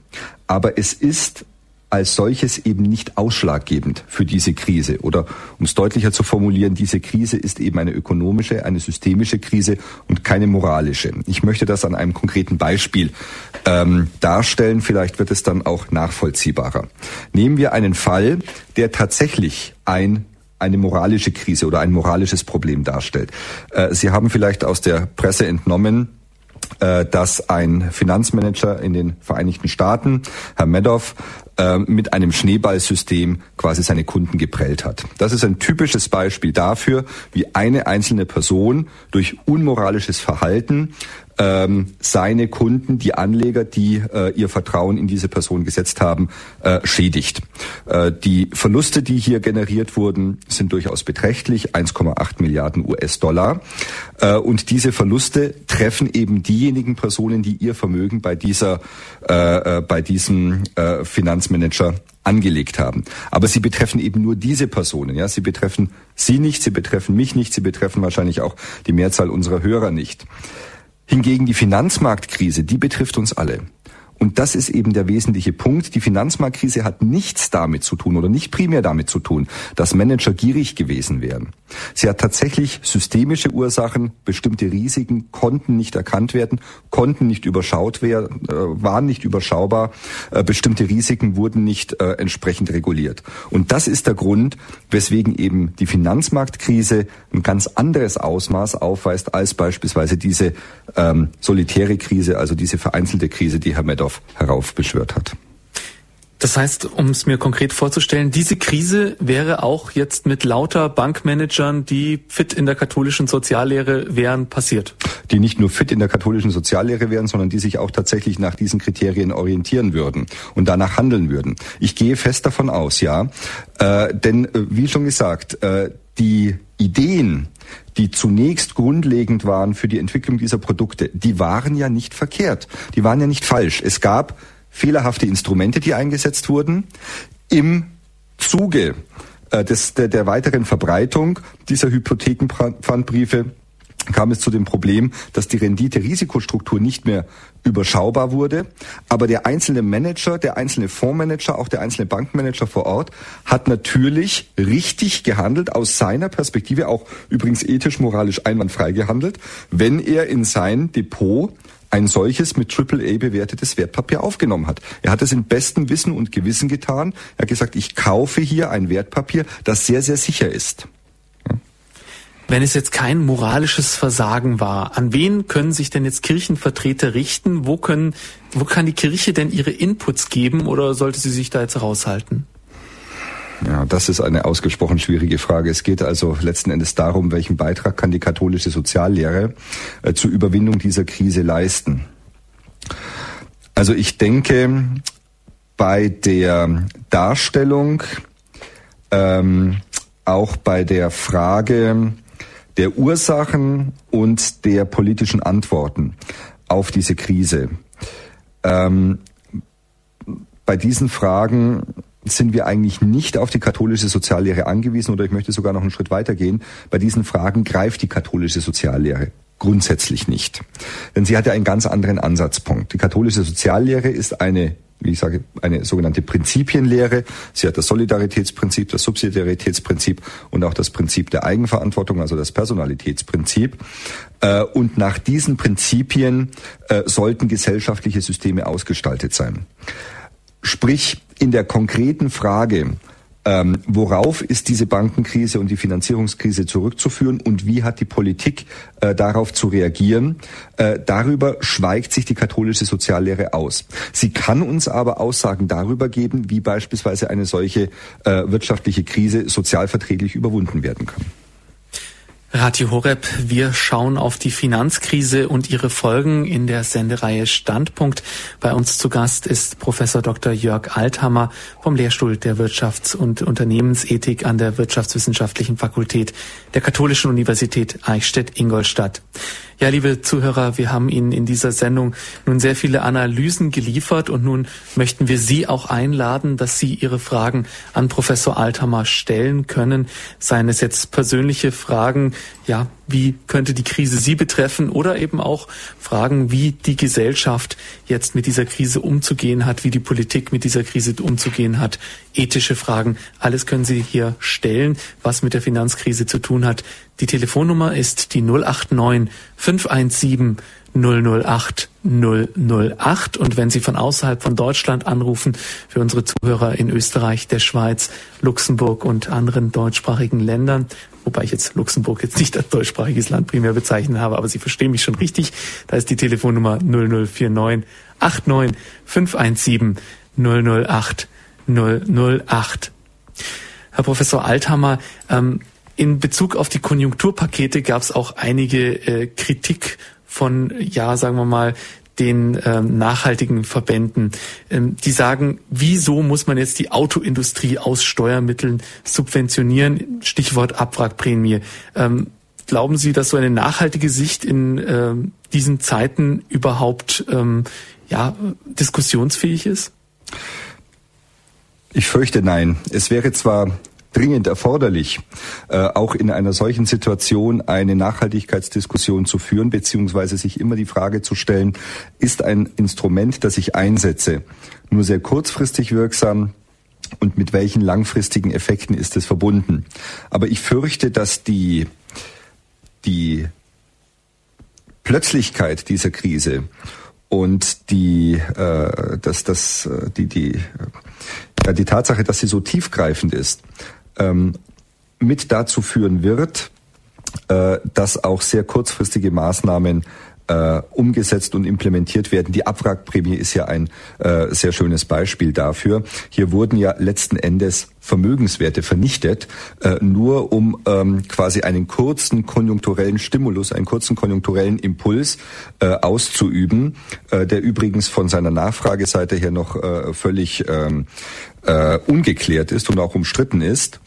Aber es ist als solches eben nicht ausschlaggebend für diese Krise. Oder um es deutlicher zu formulieren, diese Krise ist eben eine ökonomische, eine systemische Krise und keine moralische. Ich möchte das an einem konkreten Beispiel ähm, darstellen. Vielleicht wird es dann auch nachvollziehbarer. Nehmen wir einen Fall, der tatsächlich ein eine moralische Krise oder ein moralisches Problem darstellt. Äh, Sie haben vielleicht aus der Presse entnommen, äh, dass ein Finanzmanager in den Vereinigten Staaten, Herr Madoff, äh, mit einem Schneeballsystem quasi seine Kunden geprellt hat. Das ist ein typisches Beispiel dafür, wie eine einzelne Person durch unmoralisches Verhalten ähm, seine Kunden, die Anleger, die äh, ihr Vertrauen in diese Person gesetzt haben, äh, schädigt. Äh, die Verluste, die hier generiert wurden, sind durchaus beträchtlich, 1,8 Milliarden US-Dollar. Äh, und diese Verluste treffen eben diejenigen Personen, die ihr Vermögen bei dieser, äh, äh, bei diesem äh, Finanzmanager angelegt haben. Aber sie betreffen eben nur diese Personen. Ja, sie betreffen Sie nicht, sie betreffen mich nicht, sie betreffen wahrscheinlich auch die Mehrzahl unserer Hörer nicht. Hingegen die Finanzmarktkrise, die betrifft uns alle. Und das ist eben der wesentliche Punkt. Die Finanzmarktkrise hat nichts damit zu tun oder nicht primär damit zu tun, dass Manager gierig gewesen wären. Sie hat tatsächlich systemische Ursachen. Bestimmte Risiken konnten nicht erkannt werden, konnten nicht überschaut werden, äh, waren nicht überschaubar. Äh, bestimmte Risiken wurden nicht äh, entsprechend reguliert. Und das ist der Grund, weswegen eben die Finanzmarktkrise ein ganz anderes Ausmaß aufweist als beispielsweise diese ähm, solitäre Krise, also diese vereinzelte Krise, die Herr Medoff heraufbeschwört hat. Das heißt, um es mir konkret vorzustellen, diese Krise wäre auch jetzt mit lauter Bankmanagern, die fit in der katholischen Soziallehre wären, passiert. Die nicht nur fit in der katholischen Soziallehre wären, sondern die sich auch tatsächlich nach diesen Kriterien orientieren würden und danach handeln würden. Ich gehe fest davon aus, ja. Äh, denn, äh, wie schon gesagt, äh, die Ideen, die zunächst grundlegend waren für die Entwicklung dieser Produkte, die waren ja nicht verkehrt. Die waren ja nicht falsch. Es gab fehlerhafte Instrumente, die eingesetzt wurden. Im Zuge äh, des, der, der weiteren Verbreitung dieser Hypothekenpfandbriefe kam es zu dem Problem, dass die Rendite-Risikostruktur nicht mehr überschaubar wurde. Aber der einzelne Manager, der einzelne Fondsmanager, auch der einzelne Bankmanager vor Ort hat natürlich richtig gehandelt, aus seiner Perspektive auch übrigens ethisch, moralisch einwandfrei gehandelt, wenn er in sein Depot ein solches mit AAA bewertetes Wertpapier aufgenommen hat. Er hat es in bestem Wissen und Gewissen getan. Er hat gesagt, ich kaufe hier ein Wertpapier, das sehr, sehr sicher ist. Wenn es jetzt kein moralisches Versagen war, an wen können sich denn jetzt Kirchenvertreter richten? Wo können, wo kann die Kirche denn ihre Inputs geben oder sollte sie sich da jetzt raushalten? Ja, das ist eine ausgesprochen schwierige Frage. Es geht also letzten Endes darum, welchen Beitrag kann die katholische Soziallehre äh, zur Überwindung dieser Krise leisten. Also ich denke, bei der Darstellung, ähm, auch bei der Frage der Ursachen und der politischen Antworten auf diese Krise, ähm, bei diesen Fragen sind wir eigentlich nicht auf die katholische Soziallehre angewiesen oder ich möchte sogar noch einen Schritt weitergehen. Bei diesen Fragen greift die katholische Soziallehre grundsätzlich nicht. Denn sie hat ja einen ganz anderen Ansatzpunkt. Die katholische Soziallehre ist eine wie ich sage, eine sogenannte Prinzipienlehre. Sie hat das Solidaritätsprinzip, das Subsidiaritätsprinzip und auch das Prinzip der Eigenverantwortung, also das Personalitätsprinzip. Äh, und nach diesen Prinzipien äh, sollten gesellschaftliche Systeme ausgestaltet sein. Sprich, in der konkreten Frage, ähm, worauf ist diese Bankenkrise und die Finanzierungskrise zurückzuführen und wie hat die Politik äh, darauf zu reagieren? Äh, darüber schweigt sich die katholische Soziallehre aus. Sie kann uns aber Aussagen darüber geben, wie beispielsweise eine solche äh, wirtschaftliche Krise sozialverträglich überwunden werden kann. Radio Horeb, wir schauen auf die Finanzkrise und ihre Folgen in der Sendereihe Standpunkt. Bei uns zu Gast ist Professor Dr. Jörg Althammer vom Lehrstuhl der Wirtschafts- und Unternehmensethik an der Wirtschaftswissenschaftlichen Fakultät der Katholischen Universität Eichstätt-Ingolstadt. Ja, liebe Zuhörer, wir haben Ihnen in dieser Sendung nun sehr viele Analysen geliefert und nun möchten wir Sie auch einladen, dass Sie Ihre Fragen an Professor Althammer stellen können. Seien es jetzt persönliche Fragen, ja, wie könnte die Krise Sie betreffen oder eben auch Fragen, wie die Gesellschaft jetzt mit dieser Krise umzugehen hat, wie die Politik mit dieser Krise umzugehen hat, ethische Fragen, alles können Sie hier stellen, was mit der Finanzkrise zu tun hat. Die Telefonnummer ist die 089 517 008 008 und wenn Sie von außerhalb von Deutschland anrufen, für unsere Zuhörer in Österreich, der Schweiz, Luxemburg und anderen deutschsprachigen Ländern, wobei ich jetzt Luxemburg jetzt nicht als deutschsprachiges Land primär bezeichnet habe, aber Sie verstehen mich schon richtig, da ist die Telefonnummer 0049 89 517 008 008. Herr Professor Althammer, ähm, in Bezug auf die Konjunkturpakete gab es auch einige äh, Kritik von, ja, sagen wir mal, den ähm, nachhaltigen Verbänden. Ähm, die sagen, wieso muss man jetzt die Autoindustrie aus Steuermitteln subventionieren? Stichwort Abwrackprämie. Ähm, glauben Sie, dass so eine nachhaltige Sicht in ähm, diesen Zeiten überhaupt ähm, ja, diskussionsfähig ist? Ich fürchte nein. Es wäre zwar dringend erforderlich, äh, auch in einer solchen Situation eine Nachhaltigkeitsdiskussion zu führen, beziehungsweise sich immer die Frage zu stellen, ist ein Instrument, das ich einsetze, nur sehr kurzfristig wirksam, und mit welchen langfristigen Effekten ist es verbunden. Aber ich fürchte, dass die, die Plötzlichkeit dieser Krise und die, äh, dass das, äh, die, die, ja, die Tatsache, dass sie so tiefgreifend ist, ähm, mit dazu führen wird, äh, dass auch sehr kurzfristige Maßnahmen äh, umgesetzt und implementiert werden. Die Abwrackprämie ist ja ein äh, sehr schönes Beispiel dafür. Hier wurden ja letzten Endes Vermögenswerte vernichtet, äh, nur um ähm, quasi einen kurzen konjunkturellen Stimulus, einen kurzen konjunkturellen Impuls äh, auszuüben, äh, der übrigens von seiner Nachfrageseite her noch äh, völlig ähm, äh, ungeklärt ist und auch umstritten ist.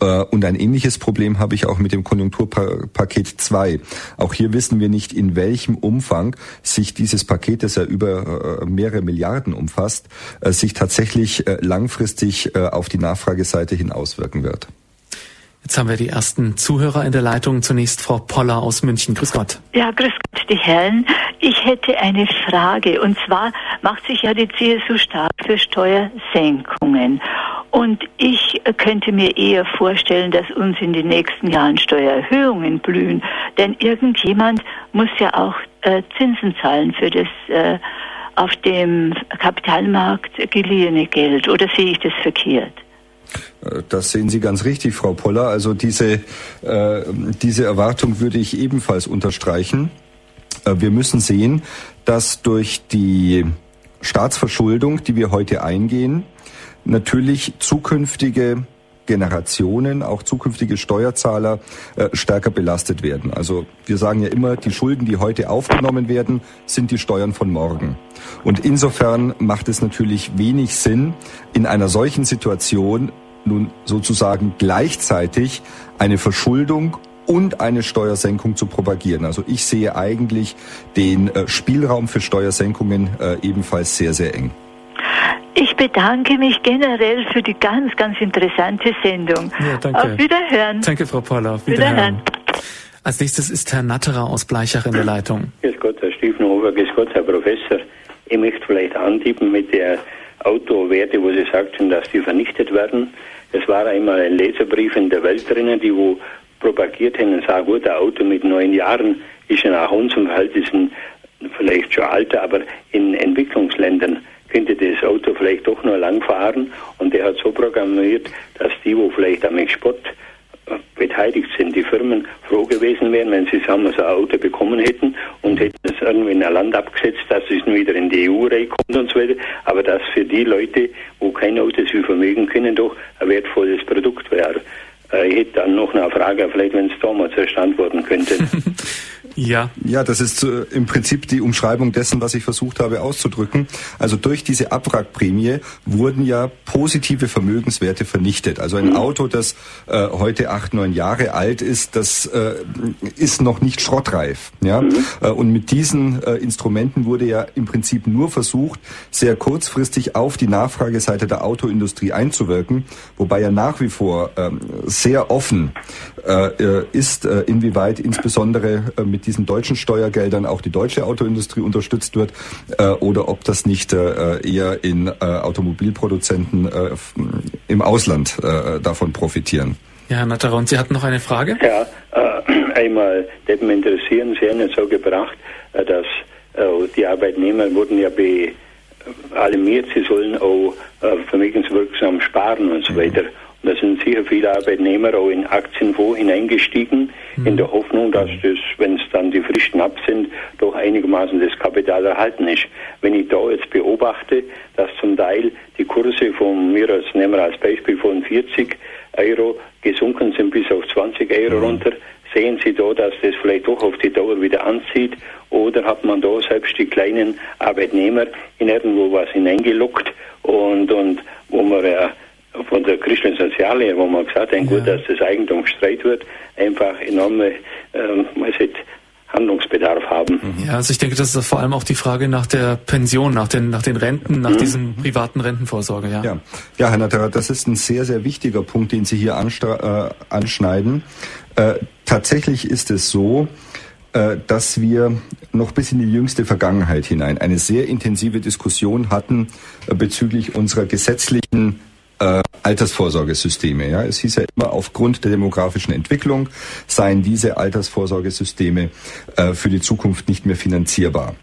Äh, und ein ähnliches Problem habe ich auch mit dem Konjunkturpaket 2. Auch hier wissen wir nicht, in welchem Umfang sich dieses Paket, das ja über äh, mehrere Milliarden umfasst, äh, sich tatsächlich langfristig auf die Nachfrageseite hin auswirken wird. Jetzt haben wir die ersten Zuhörer in der Leitung. Zunächst Frau Poller aus München. Grüß Gott. Ja, grüß Gott, die Herren. Ich hätte eine Frage. Und zwar macht sich ja die CSU stark für Steuersenkungen. Und ich könnte mir eher vorstellen, dass uns in den nächsten Jahren Steuererhöhungen blühen. Denn irgendjemand muss ja auch äh, Zinsen zahlen für das äh, auf dem Kapitalmarkt geliehene Geld. Oder sehe ich das verkehrt? Äh, das sehen Sie ganz richtig, Frau Poller. Also diese, äh, diese Erwartung würde ich ebenfalls unterstreichen. Äh, wir müssen sehen, dass durch die Staatsverschuldung, die wir heute eingehen, natürlich zukünftige Generationen, auch zukünftige Steuerzahler äh, stärker belastet werden. Also wir sagen ja immer, die Schulden, die heute aufgenommen werden, sind die Steuern von morgen. Und insofern macht es natürlich wenig Sinn, in einer solchen Situation nun sozusagen gleichzeitig eine Verschuldung und eine Steuersenkung zu propagieren. Also ich sehe eigentlich den äh, Spielraum für Steuersenkungen äh, ebenfalls sehr, sehr eng. Ich bedanke mich generell für die ganz, ganz interessante Sendung. Ja, danke. Auf Wiederhören. Danke, Frau Poller. Auf Wiederhören. Wiederhören. Als nächstes ist Herr Natterer aus Bleichach in der Leitung. Grüß Gott, Herr Stiefenhofer, grüß Gott, Herr Professor. Ich möchte vielleicht antippen mit der Autowerte, wo Sie sagten, dass die vernichtet werden. Es war einmal ein Leserbrief in der Welt drinnen, die wo propagiert haben und sagen, gut, ein Auto mit neun Jahren ist ja nach unserem Verhältnis vielleicht schon alter, aber in Entwicklungsländern könnte das Auto vielleicht doch nur lang fahren und der hat so programmiert, dass die, wo vielleicht am Export beteiligt sind, die Firmen froh gewesen wären, wenn sie sagen, so ein Auto bekommen hätten und hätten es irgendwie in ein Land abgesetzt, dass es wieder in die EU reinkommt und so weiter. Aber dass für die Leute, wo kein Auto sich vermögen können, doch ein wertvolles Produkt wäre. Äh, ich hätte dann noch eine Frage, vielleicht wenn es damals erst antworten könnte. (laughs) Ja. Ja, das ist äh, im Prinzip die Umschreibung dessen, was ich versucht habe auszudrücken. Also durch diese Abwrackprämie wurden ja positive Vermögenswerte vernichtet. Also ein mhm. Auto, das äh, heute acht, neun Jahre alt ist, das äh, ist noch nicht schrottreif. Ja? Mhm. Äh, und mit diesen äh, Instrumenten wurde ja im Prinzip nur versucht, sehr kurzfristig auf die Nachfrageseite der Autoindustrie einzuwirken, wobei ja nach wie vor ähm, sehr offen äh, ist, inwieweit insbesondere mit mit diesen deutschen Steuergeldern auch die deutsche Autoindustrie unterstützt wird äh, oder ob das nicht äh, eher in äh, Automobilproduzenten äh, im Ausland äh, davon profitieren. Ja, Herr Natterer, und Sie hatten noch eine Frage? Ja, äh, einmal, das mich interessieren, Sie haben ja so gebracht, dass die Arbeitnehmer wurden ja be alarmiert, sie sollen auch vermögenswirksam sparen und so mhm. Da sind sicher viele Arbeitnehmer auch in Aktienfonds hineingestiegen, mhm. in der Hoffnung, dass das, wenn es dann die Fristen ab sind, doch einigermaßen das Kapital erhalten ist. Wenn ich da jetzt beobachte, dass zum Teil die Kurse von mir als, nehmen wir als Beispiel von 40 Euro gesunken sind bis auf 20 Euro mhm. runter, sehen Sie da, dass das vielleicht doch auf die Dauer wieder anzieht? Oder hat man da selbst die kleinen Arbeitnehmer in irgendwo was hineingelockt und, und wo man ja von der christlichen Soziallehre, wo man gesagt hat, ja. gut, dass das Eigentum gestreit wird, einfach enorme ähm, Handlungsbedarf haben. Mhm. Ja, also ich denke, das ist vor allem auch die Frage nach der Pension, nach den, nach den Renten, nach mhm. diesen privaten Rentenvorsorge. Ja, ja. ja Herr Natterer, das ist ein sehr, sehr wichtiger Punkt, den Sie hier äh, anschneiden. Äh, tatsächlich ist es so, äh, dass wir noch bis in die jüngste Vergangenheit hinein eine sehr intensive Diskussion hatten äh, bezüglich unserer gesetzlichen äh, Altersvorsorgesysteme. Ja, es hieß ja immer, aufgrund der demografischen Entwicklung seien diese Altersvorsorgesysteme äh, für die Zukunft nicht mehr finanzierbar.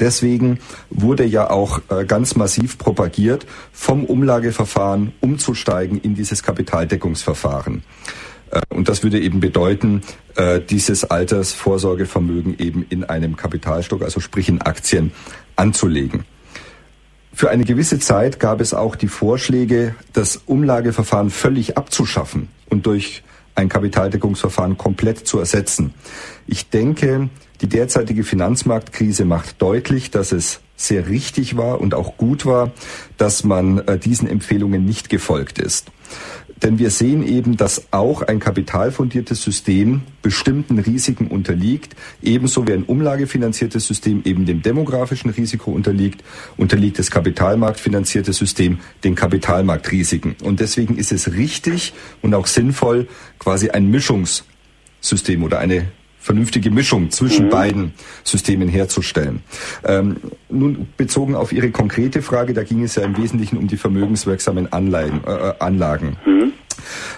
Deswegen wurde ja auch äh, ganz massiv propagiert, vom Umlageverfahren umzusteigen in dieses Kapitaldeckungsverfahren. Äh, und das würde eben bedeuten, äh, dieses Altersvorsorgevermögen eben in einem Kapitalstock, also sprich in Aktien, anzulegen. Für eine gewisse Zeit gab es auch die Vorschläge, das Umlageverfahren völlig abzuschaffen und durch ein Kapitaldeckungsverfahren komplett zu ersetzen. Ich denke, die derzeitige Finanzmarktkrise macht deutlich, dass es sehr richtig war und auch gut war, dass man äh, diesen Empfehlungen nicht gefolgt ist. Denn wir sehen eben, dass auch ein kapitalfundiertes System bestimmten Risiken unterliegt, ebenso wie ein umlagefinanziertes System eben dem demografischen Risiko unterliegt, unterliegt das kapitalmarktfinanzierte System den Kapitalmarktrisiken. Und deswegen ist es richtig und auch sinnvoll, quasi ein Mischungssystem oder eine vernünftige Mischung zwischen mhm. beiden Systemen herzustellen. Ähm, nun bezogen auf Ihre konkrete Frage, da ging es ja im Wesentlichen um die vermögenswirksamen Anleihen, äh, äh Anlagen. Mhm.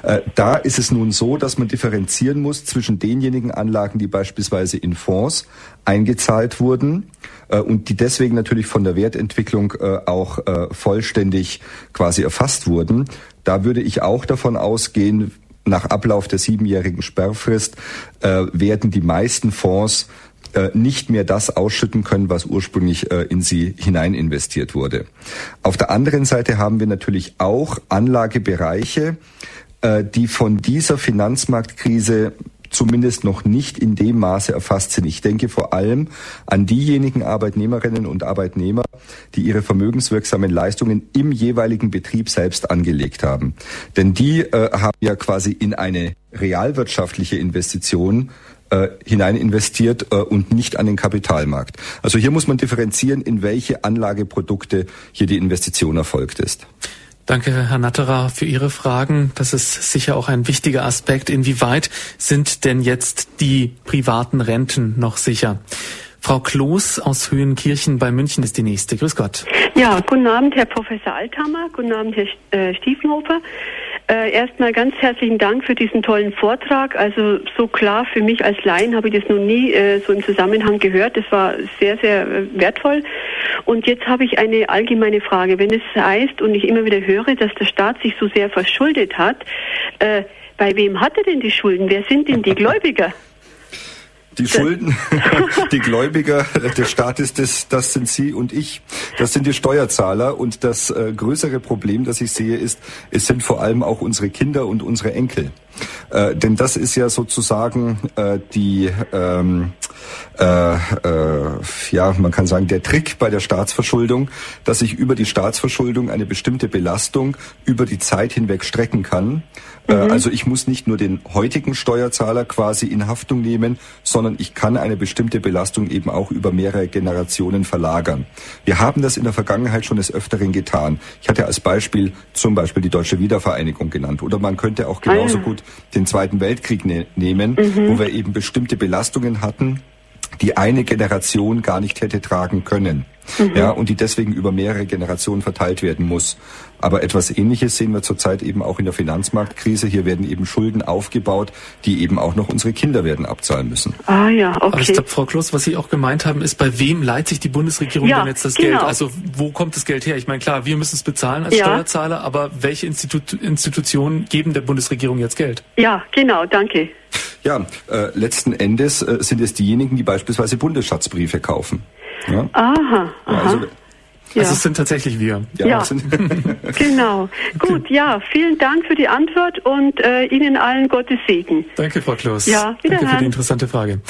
Äh, da ist es nun so, dass man differenzieren muss zwischen denjenigen Anlagen, die beispielsweise in Fonds eingezahlt wurden äh, und die deswegen natürlich von der Wertentwicklung auch vollständig quasi erfasst wurden. Da würde ich auch davon ausgehen, nach Ablauf der siebenjährigen Sperrfrist äh, werden die meisten Fonds äh, nicht mehr das ausschütten können, was ursprünglich äh, in sie hinein investiert wurde. Auf der anderen Seite haben wir natürlich auch Anlagebereiche, äh, die von dieser Finanzmarktkrise zumindest noch nicht in dem Maße erfasst sind. Ich denke vor allem an diejenigen Arbeitnehmerinnen und Arbeitnehmer, die ihre vermögenswirksamen Leistungen im jeweiligen Betrieb selbst angelegt haben. Denn die äh, haben ja quasi in eine realwirtschaftliche Investition äh, hinein investiert äh, und nicht an den Kapitalmarkt. Also hier muss man differenzieren, in welche Anlageprodukte hier die Investition erfolgt ist. Danke, Herr Natterer, für Ihre Fragen. Das ist sicher auch ein wichtiger Aspekt. Inwieweit sind denn jetzt die privaten Renten noch sicher? Frau Kloß aus Höhenkirchen bei München ist die nächste. Grüß Gott. Ja, guten Abend, Herr Professor Althammer. Guten Abend, Herr äh, Stiefenhofer. Äh, erstmal ganz herzlichen Dank für diesen tollen Vortrag. Also so klar für mich als Laien habe ich das noch nie äh, so im Zusammenhang gehört. Das war sehr, sehr äh, wertvoll. Und jetzt habe ich eine allgemeine Frage. Wenn es heißt und ich immer wieder höre, dass der Staat sich so sehr verschuldet hat, äh, bei wem hat er denn die Schulden? Wer sind denn die (laughs) Gläubiger? Die Schulden, (laughs) die Gläubiger des Staates, das, das sind Sie und ich. Das sind die Steuerzahler. Und das äh, größere Problem, das ich sehe, ist, es sind vor allem auch unsere Kinder und unsere Enkel. Äh, denn das ist ja sozusagen äh, die, ähm, äh, äh, ja, man kann sagen, der Trick bei der Staatsverschuldung, dass ich über die Staatsverschuldung eine bestimmte Belastung über die Zeit hinweg strecken kann. Äh, mhm. Also ich muss nicht nur den heutigen Steuerzahler quasi in Haftung nehmen, sondern ich kann eine bestimmte Belastung eben auch über mehrere Generationen verlagern. Wir haben das in der Vergangenheit schon des Öfteren getan. Ich hatte als Beispiel zum Beispiel die deutsche Wiedervereinigung genannt. Oder man könnte auch genauso ah, ja. gut den Zweiten Weltkrieg ne nehmen, mhm. wo wir eben bestimmte Belastungen hatten, die eine Generation gar nicht hätte tragen können. Mhm. Ja, und die deswegen über mehrere Generationen verteilt werden muss. Aber etwas Ähnliches sehen wir zurzeit eben auch in der Finanzmarktkrise. Hier werden eben Schulden aufgebaut, die eben auch noch unsere Kinder werden abzahlen müssen. Ah ja, okay. Aber ich glaube, Frau Kloss, was Sie auch gemeint haben, ist, bei wem leiht sich die Bundesregierung ja, denn jetzt das genau. Geld? Also wo kommt das Geld her? Ich meine, klar, wir müssen es bezahlen als ja. Steuerzahler, aber welche Institu Institutionen geben der Bundesregierung jetzt Geld? Ja, genau, danke. Ja, äh, letzten Endes äh, sind es diejenigen, die beispielsweise Bundesschatzbriefe kaufen. Ja? Aha, aha. Ja, also, ja. Also es sind tatsächlich wir. Ja, ja. (laughs) genau. Gut, ja, vielen Dank für die Antwort und äh, Ihnen allen Gottes Segen. Danke, Frau Kloß. Ja, Danke für die interessante Frage.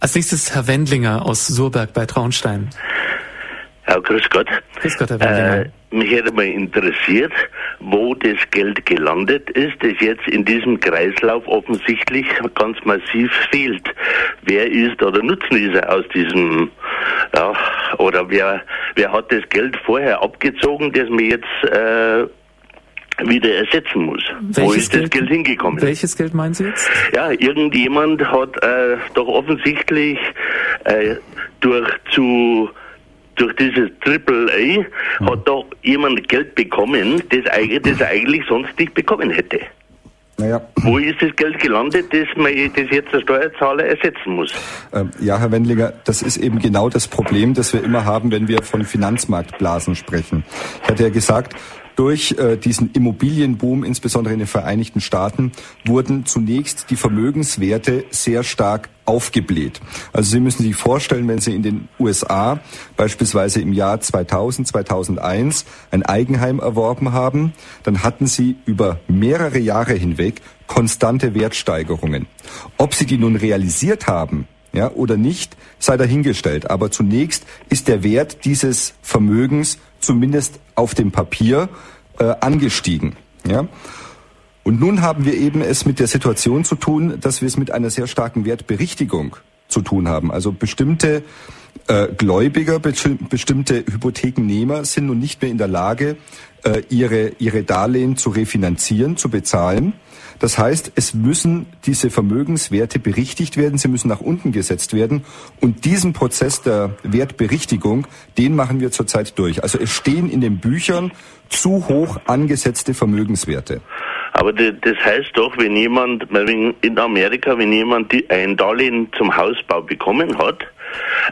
Als nächstes Herr Wendlinger aus Surberg bei Traunstein. Ja, grüß Gott. Grüß Gott, Herr Wendlinger. Äh, mich hätte mal interessiert, wo das Geld gelandet ist, das jetzt in diesem Kreislauf offensichtlich ganz massiv fehlt. Wer ist oder Nutznießer aus diesem, ja, oder wer, wer hat das Geld vorher abgezogen, das man jetzt äh, wieder ersetzen muss. Welches Wo ist Geld, das Geld hingekommen? Welches Geld meinen Sie jetzt? Ja, irgendjemand hat äh, doch offensichtlich äh, durch zu durch dieses Triple A hat doch jemand Geld bekommen, das, das er eigentlich sonst nicht bekommen hätte. Naja. Wo ist das Geld gelandet, das, man, das jetzt der Steuerzahler ersetzen muss? Ähm, ja, Herr Wendlinger, das ist eben genau das Problem, das wir immer haben, wenn wir von Finanzmarktblasen sprechen. Ich hatte ja gesagt, durch äh, diesen Immobilienboom, insbesondere in den Vereinigten Staaten, wurden zunächst die Vermögenswerte sehr stark aufgebläht. Also Sie müssen sich vorstellen, wenn Sie in den USA beispielsweise im Jahr 2000, 2001 ein Eigenheim erworben haben, dann hatten Sie über mehrere Jahre hinweg konstante Wertsteigerungen. Ob Sie die nun realisiert haben, ja, oder nicht, sei dahingestellt. Aber zunächst ist der Wert dieses Vermögens zumindest auf dem Papier äh, angestiegen. Ja? Und nun haben wir eben es mit der Situation zu tun, dass wir es mit einer sehr starken Wertberichtigung zu tun haben. Also bestimmte äh, Gläubiger, bestimmte Hypothekennehmer sind nun nicht mehr in der Lage, äh, ihre, ihre Darlehen zu refinanzieren, zu bezahlen. Das heißt, es müssen diese Vermögenswerte berichtigt werden, sie müssen nach unten gesetzt werden. Und diesen Prozess der Wertberichtigung, den machen wir zurzeit durch. Also es stehen in den Büchern zu hoch angesetzte Vermögenswerte. Aber das heißt doch, wenn jemand, in Amerika, wenn jemand ein Darlehen zum Hausbau bekommen hat,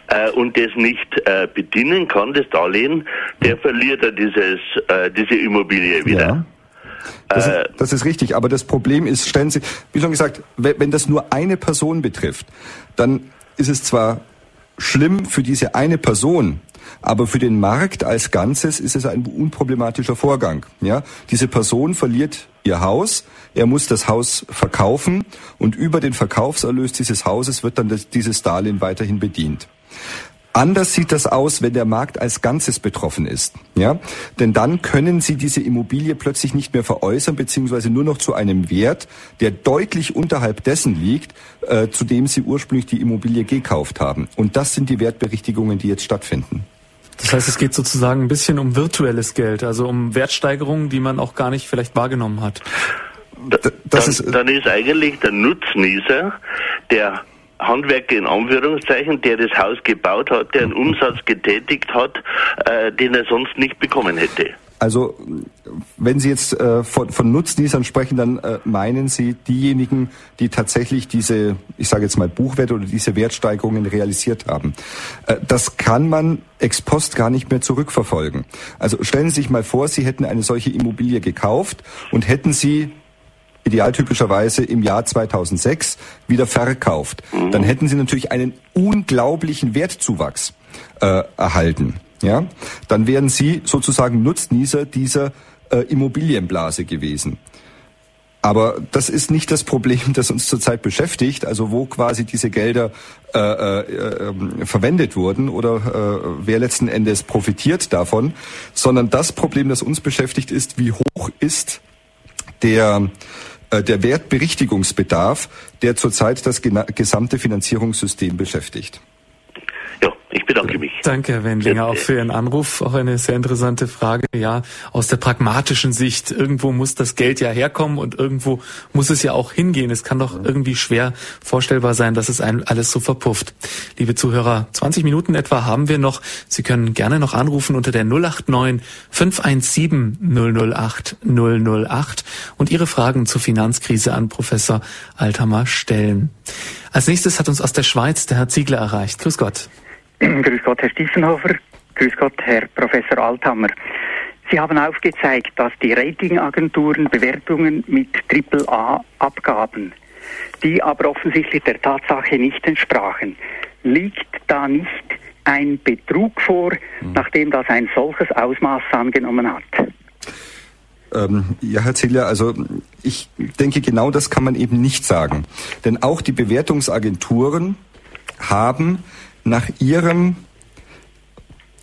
äh, und das nicht äh, bedienen kann, das Darlehen, der verliert er dieses, äh, diese Immobilie wieder. Ja. Das, ist, äh, das ist richtig, aber das Problem ist, stellen Sie, wie schon gesagt, wenn das nur eine Person betrifft, dann ist es zwar schlimm für diese eine Person, aber für den Markt als Ganzes ist es ein unproblematischer Vorgang. Ja, diese Person verliert ihr Haus, er muss das Haus verkaufen und über den Verkaufserlös dieses Hauses wird dann das, dieses Darlehen weiterhin bedient. Anders sieht das aus, wenn der Markt als Ganzes betroffen ist. Ja? Denn dann können Sie diese Immobilie plötzlich nicht mehr veräußern, beziehungsweise nur noch zu einem Wert, der deutlich unterhalb dessen liegt, äh, zu dem Sie ursprünglich die Immobilie gekauft haben. Und das sind die Wertberichtigungen, die jetzt stattfinden. Das heißt, es geht sozusagen ein bisschen um virtuelles Geld, also um Wertsteigerungen, die man auch gar nicht vielleicht wahrgenommen hat. Da, dann, ist, dann ist eigentlich der Nutznießer, der Handwerker in Anführungszeichen, der das Haus gebaut hat, der einen Umsatz getätigt hat, äh, den er sonst nicht bekommen hätte. Also wenn Sie jetzt äh, von, von Nutznießern sprechen, dann äh, meinen Sie diejenigen, die tatsächlich diese, ich sage jetzt mal Buchwerte oder diese Wertsteigerungen realisiert haben. Äh, das kann man ex post gar nicht mehr zurückverfolgen. Also stellen Sie sich mal vor, Sie hätten eine solche Immobilie gekauft und hätten sie idealtypischerweise im Jahr 2006 wieder verkauft. Mhm. Dann hätten Sie natürlich einen unglaublichen Wertzuwachs äh, erhalten. Ja, dann wären Sie sozusagen Nutznießer dieser äh, Immobilienblase gewesen. Aber das ist nicht das Problem, (laughs) das uns zurzeit beschäftigt, also wo quasi diese Gelder äh, äh, äh, verwendet wurden oder äh, wer letzten Endes profitiert davon, sondern das Problem, das uns beschäftigt, ist, wie hoch ist der äh, der Wertberichtigungsbedarf, der zurzeit das gesamte Finanzierungssystem beschäftigt. Ja, ich bedanke mich. Danke, Herr Wendlinger, auch für Ihren Anruf. Auch eine sehr interessante Frage. Ja, aus der pragmatischen Sicht. Irgendwo muss das Geld ja herkommen und irgendwo muss es ja auch hingehen. Es kann doch irgendwie schwer vorstellbar sein, dass es einem alles so verpufft. Liebe Zuhörer, 20 Minuten etwa haben wir noch. Sie können gerne noch anrufen unter der 089 517 008 008 und Ihre Fragen zur Finanzkrise an Professor Althammer stellen. Als nächstes hat uns aus der Schweiz der Herr Ziegler erreicht. Grüß Gott. (clears throat) Grüß Gott, Herr Stiefenhofer. Grüß Gott, Herr Professor Althammer. Sie haben aufgezeigt, dass die Ratingagenturen Bewertungen mit AAA abgaben, die aber offensichtlich der Tatsache nicht entsprachen. Liegt da nicht ein Betrug vor, mhm. nachdem das ein solches Ausmaß angenommen hat? Ähm, ja, Herr Ziller, also ich denke, genau das kann man eben nicht sagen. Denn auch die Bewertungsagenturen haben nach ihrem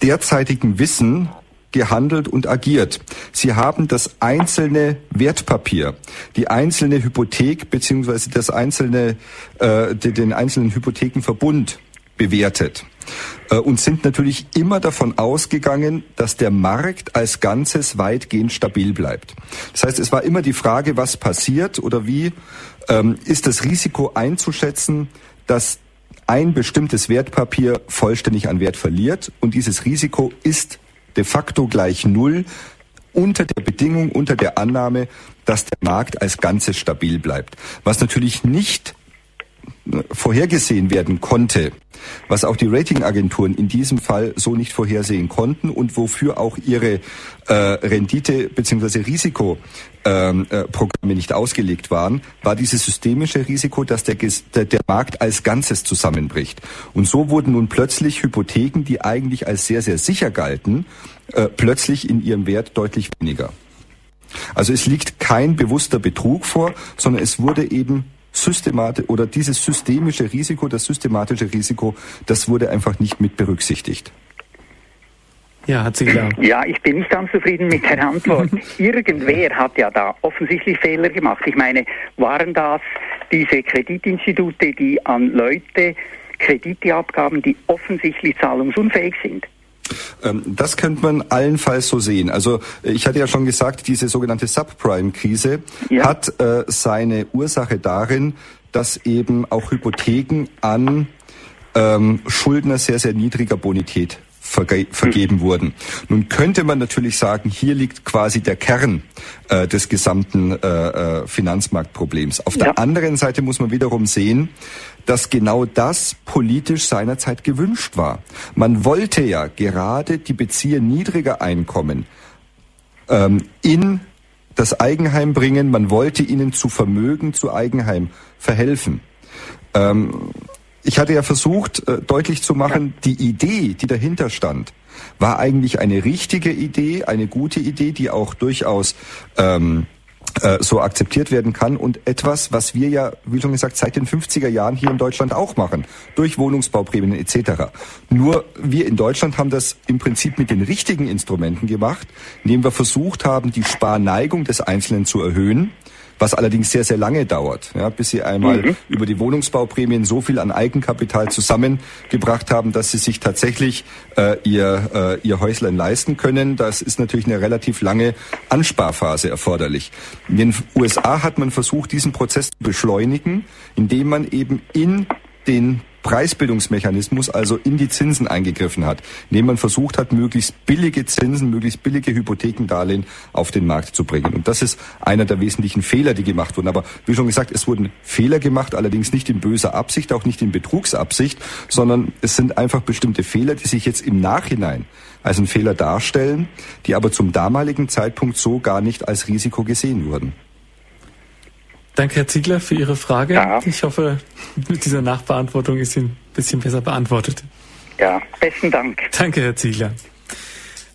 derzeitigen Wissen gehandelt und agiert. Sie haben das einzelne Wertpapier, die einzelne Hypothek beziehungsweise das einzelne, äh, den einzelnen Hypothekenverbund bewertet äh, und sind natürlich immer davon ausgegangen, dass der Markt als Ganzes weitgehend stabil bleibt. Das heißt, es war immer die Frage, was passiert oder wie ähm, ist das Risiko einzuschätzen, dass ein bestimmtes Wertpapier vollständig an Wert verliert und dieses Risiko ist de facto gleich Null unter der Bedingung, unter der Annahme, dass der Markt als Ganzes stabil bleibt. Was natürlich nicht vorhergesehen werden konnte, was auch die Ratingagenturen in diesem Fall so nicht vorhersehen konnten und wofür auch ihre äh, Rendite bzw. Risikoprogramme ähm, äh, nicht ausgelegt waren, war dieses systemische Risiko, dass der, der, der Markt als Ganzes zusammenbricht. Und so wurden nun plötzlich Hypotheken, die eigentlich als sehr, sehr sicher galten, äh, plötzlich in ihrem Wert deutlich weniger. Also es liegt kein bewusster Betrug vor, sondern es wurde eben systematisch oder dieses systemische Risiko, das systematische Risiko, das wurde einfach nicht mit berücksichtigt. Ja, hat sie klar. Ja, ich bin nicht ganz zufrieden mit der Antwort. (laughs) Irgendwer hat ja da offensichtlich Fehler gemacht. Ich meine, waren das diese Kreditinstitute, die an Leute Kredite abgaben, die offensichtlich zahlungsunfähig sind? Ähm, das könnte man allenfalls so sehen. Also ich hatte ja schon gesagt, diese sogenannte Subprime-Krise ja. hat äh, seine Ursache darin, dass eben auch Hypotheken an ähm, Schuldner sehr, sehr niedriger Bonität verge vergeben wurden. Nun könnte man natürlich sagen, hier liegt quasi der Kern äh, des gesamten äh, äh, Finanzmarktproblems. Auf ja. der anderen Seite muss man wiederum sehen, dass genau das politisch seinerzeit gewünscht war. Man wollte ja gerade die Bezieher niedriger Einkommen ähm, in das Eigenheim bringen, man wollte ihnen zu Vermögen, zu Eigenheim verhelfen. Ähm, ich hatte ja versucht, äh, deutlich zu machen, die Idee, die dahinter stand, war eigentlich eine richtige Idee, eine gute Idee, die auch durchaus ähm, äh, so akzeptiert werden kann und etwas, was wir ja, wie schon gesagt, seit den 50er Jahren hier in Deutschland auch machen, durch Wohnungsbauprämien etc. Nur wir in Deutschland haben das im Prinzip mit den richtigen Instrumenten gemacht, indem wir versucht haben, die Sparneigung des Einzelnen zu erhöhen was allerdings sehr, sehr lange dauert, ja, bis sie einmal mhm. über die Wohnungsbauprämien so viel an Eigenkapital zusammengebracht haben, dass sie sich tatsächlich äh, ihr, äh, ihr Häuslein leisten können. Das ist natürlich eine relativ lange Ansparphase erforderlich. In den USA hat man versucht, diesen Prozess zu beschleunigen, indem man eben in den Preisbildungsmechanismus, also in die Zinsen eingegriffen hat, indem man versucht hat, möglichst billige Zinsen, möglichst billige Hypothekendarlehen auf den Markt zu bringen. Und das ist einer der wesentlichen Fehler, die gemacht wurden. Aber wie schon gesagt, es wurden Fehler gemacht, allerdings nicht in böser Absicht, auch nicht in Betrugsabsicht, sondern es sind einfach bestimmte Fehler, die sich jetzt im Nachhinein als ein Fehler darstellen, die aber zum damaligen Zeitpunkt so gar nicht als Risiko gesehen wurden. Danke, Herr Ziegler, für Ihre Frage. Ja. Ich hoffe, mit dieser Nachbeantwortung ist sie ein bisschen besser beantwortet. Ja, besten Dank. Danke, Herr Ziegler.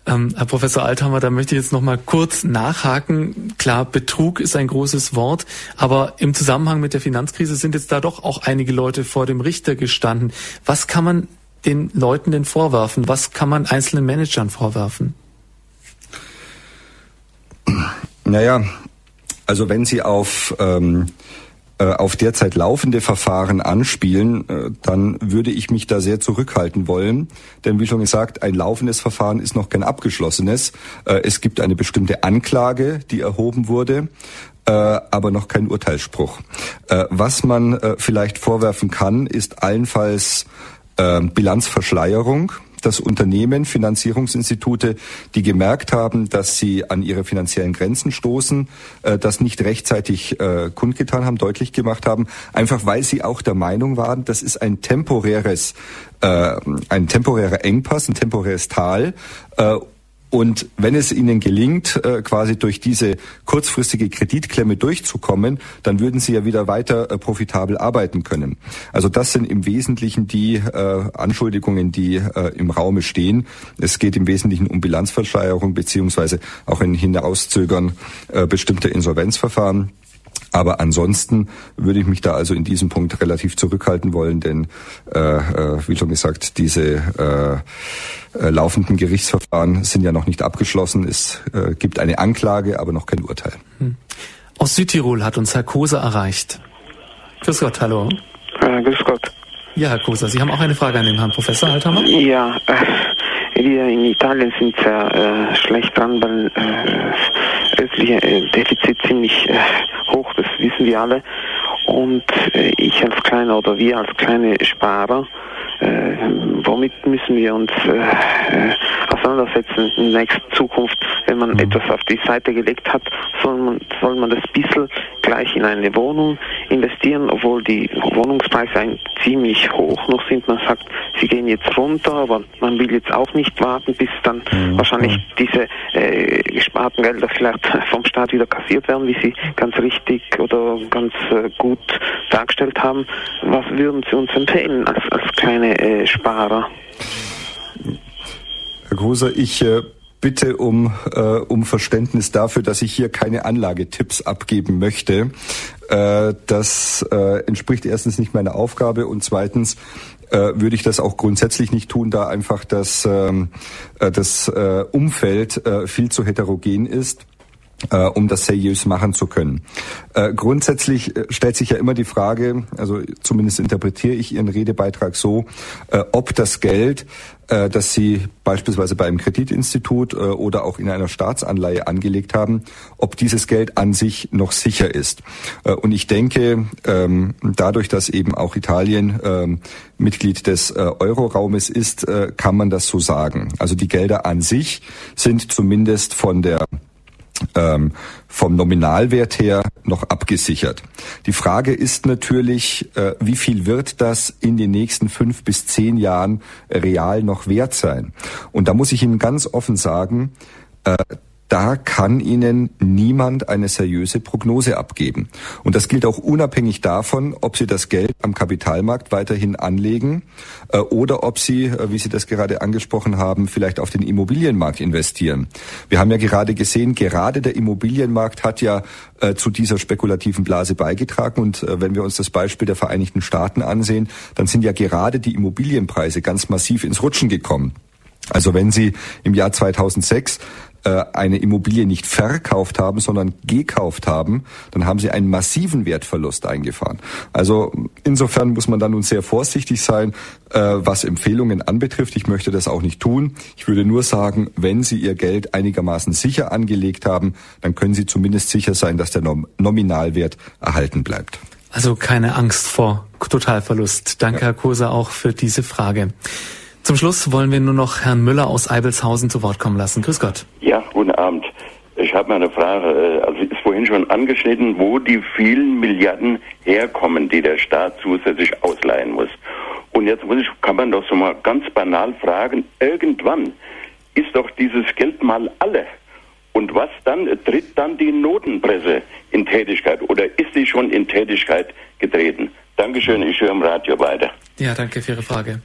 Ähm, Herr Professor Althammer, da möchte ich jetzt noch mal kurz nachhaken. Klar, Betrug ist ein großes Wort, aber im Zusammenhang mit der Finanzkrise sind jetzt da doch auch einige Leute vor dem Richter gestanden. Was kann man den Leuten denn vorwerfen? Was kann man einzelnen Managern vorwerfen? Naja, also wenn Sie auf ähm, äh, auf derzeit laufende Verfahren anspielen, äh, dann würde ich mich da sehr zurückhalten wollen. Denn wie schon gesagt, ein laufendes Verfahren ist noch kein abgeschlossenes. Äh, es gibt eine bestimmte Anklage, die erhoben wurde aber noch kein Urteilsspruch. Was man vielleicht vorwerfen kann, ist allenfalls Bilanzverschleierung dass Unternehmen, Finanzierungsinstitute, die gemerkt haben, dass sie an ihre finanziellen Grenzen stoßen, äh, das nicht rechtzeitig äh, kundgetan haben, deutlich gemacht haben, einfach weil sie auch der Meinung waren, das ist ein temporäres, äh, ein temporärer Engpass, ein temporäres Tal äh, und wenn es ihnen gelingt, äh, quasi durch diese kurzfristige Kreditklemme durchzukommen, dann würden sie ja wieder weiter äh, profitabel arbeiten können. Also das sind im Wesentlichen die äh, Anschuldigungen, die im Raume stehen. Es geht im Wesentlichen um Bilanzverschleierung beziehungsweise auch ein Hinauszögern bestimmter Insolvenzverfahren. Aber ansonsten würde ich mich da also in diesem Punkt relativ zurückhalten wollen, denn äh, äh, wie schon gesagt, diese äh, äh, laufenden Gerichtsverfahren sind ja noch nicht abgeschlossen. Es äh, gibt eine Anklage, aber noch kein Urteil. Hm. Aus Südtirol hat uns Herr Kose erreicht. Grüß Gott, hallo. Äh, grüß Gott. Ja, Herr Koser, Sie haben auch eine Frage an den Herrn Professor Althammer? Ja, äh, wir in Italien sind sehr äh, schlecht dran, weil äh, öffentliche äh, Defizit ziemlich äh, hoch, das wissen wir alle. Und äh, ich als kleiner oder wir als kleine Sparer äh, womit müssen wir uns äh, äh, auseinandersetzen in der nächsten Zukunft, wenn man mhm. etwas auf die Seite gelegt hat, soll man, soll man das bisschen gleich in eine Wohnung investieren, obwohl die Wohnungspreise ziemlich hoch noch sind. Man sagt, sie gehen jetzt runter, aber man will jetzt auch nicht warten, bis dann mhm. wahrscheinlich diese äh, gesparten Gelder vielleicht (laughs) vom Staat wieder kassiert werden, wie Sie ganz richtig oder ganz äh, gut dargestellt haben. Was würden Sie uns empfehlen als, als kleine äh, Sparer. Herr Gruser, ich äh, bitte um, äh, um Verständnis dafür, dass ich hier keine Anlagetipps abgeben möchte. Äh, das äh, entspricht erstens nicht meiner Aufgabe und zweitens äh, würde ich das auch grundsätzlich nicht tun, da einfach das, ähm, äh, das äh, Umfeld viel zu heterogen ist äh, um das seriös machen zu können. Äh, grundsätzlich äh, stellt sich ja immer die Frage, also zumindest interpretiere ich Ihren Redebeitrag so, äh, ob das Geld, äh, das Sie beispielsweise bei einem Kreditinstitut äh, oder auch in einer Staatsanleihe angelegt haben, ob dieses Geld an sich noch sicher ist. und ich denke, ähm, dadurch, dass eben auch Italien ähm, Mitglied des Euroraumes ist, kann man das so sagen. Also die Gelder an sich sind zumindest von der ähm, vom Nominalwert her noch abgesichert. Die Frage ist natürlich, äh, wie viel wird das in den nächsten fünf bis zehn Jahren real noch wert sein? Und da muss ich Ihnen ganz offen sagen, äh, da kann Ihnen niemand eine seriöse Prognose abgeben. Und das gilt auch unabhängig davon, ob Sie das Geld am Kapitalmarkt weiterhin anlegen äh, oder ob Sie, äh, wie Sie das gerade angesprochen haben, vielleicht auf den Immobilienmarkt investieren. Wir haben ja gerade gesehen, gerade der Immobilienmarkt hat ja äh, zu dieser spekulativen Blase beigetragen. Und äh, wenn wir uns das Beispiel der Vereinigten Staaten ansehen, dann sind ja gerade die Immobilienpreise ganz massiv ins Rutschen gekommen. Also wenn Sie im Jahr 2006 äh, eine Immobilie nicht verkauft haben, sondern gekauft haben, dann haben sie einen massiven Wertverlust eingefahren. Also insofern muss man da nun sehr vorsichtig sein, äh, was Empfehlungen anbetrifft. Ich möchte das auch nicht tun. Ich würde nur sagen, wenn Sie Ihr Geld einigermaßen sicher angelegt haben, dann können Sie zumindest sicher sein, dass der Nominalwert erhalten bleibt. Also keine Angst vor Totalverlust. Danke, ja. Herr Koser, auch für diese Frage. Zum Schluss wollen wir nur noch Herrn Müller aus Eibelshausen zu Wort kommen lassen. Grüß Gott. Ja, guten Abend. Ich habe mal eine Frage. Äh, also ist vorhin schon angeschnitten, wo die vielen Milliarden herkommen, die der Staat zusätzlich ausleihen muss. Und jetzt muss ich, kann man doch so mal ganz banal fragen, irgendwann ist doch dieses Geld mal alle. Und was dann? Tritt dann die Notenpresse in Tätigkeit oder ist sie schon in Tätigkeit getreten? Dankeschön, ich höre im Radio weiter. Ja, danke für Ihre Frage.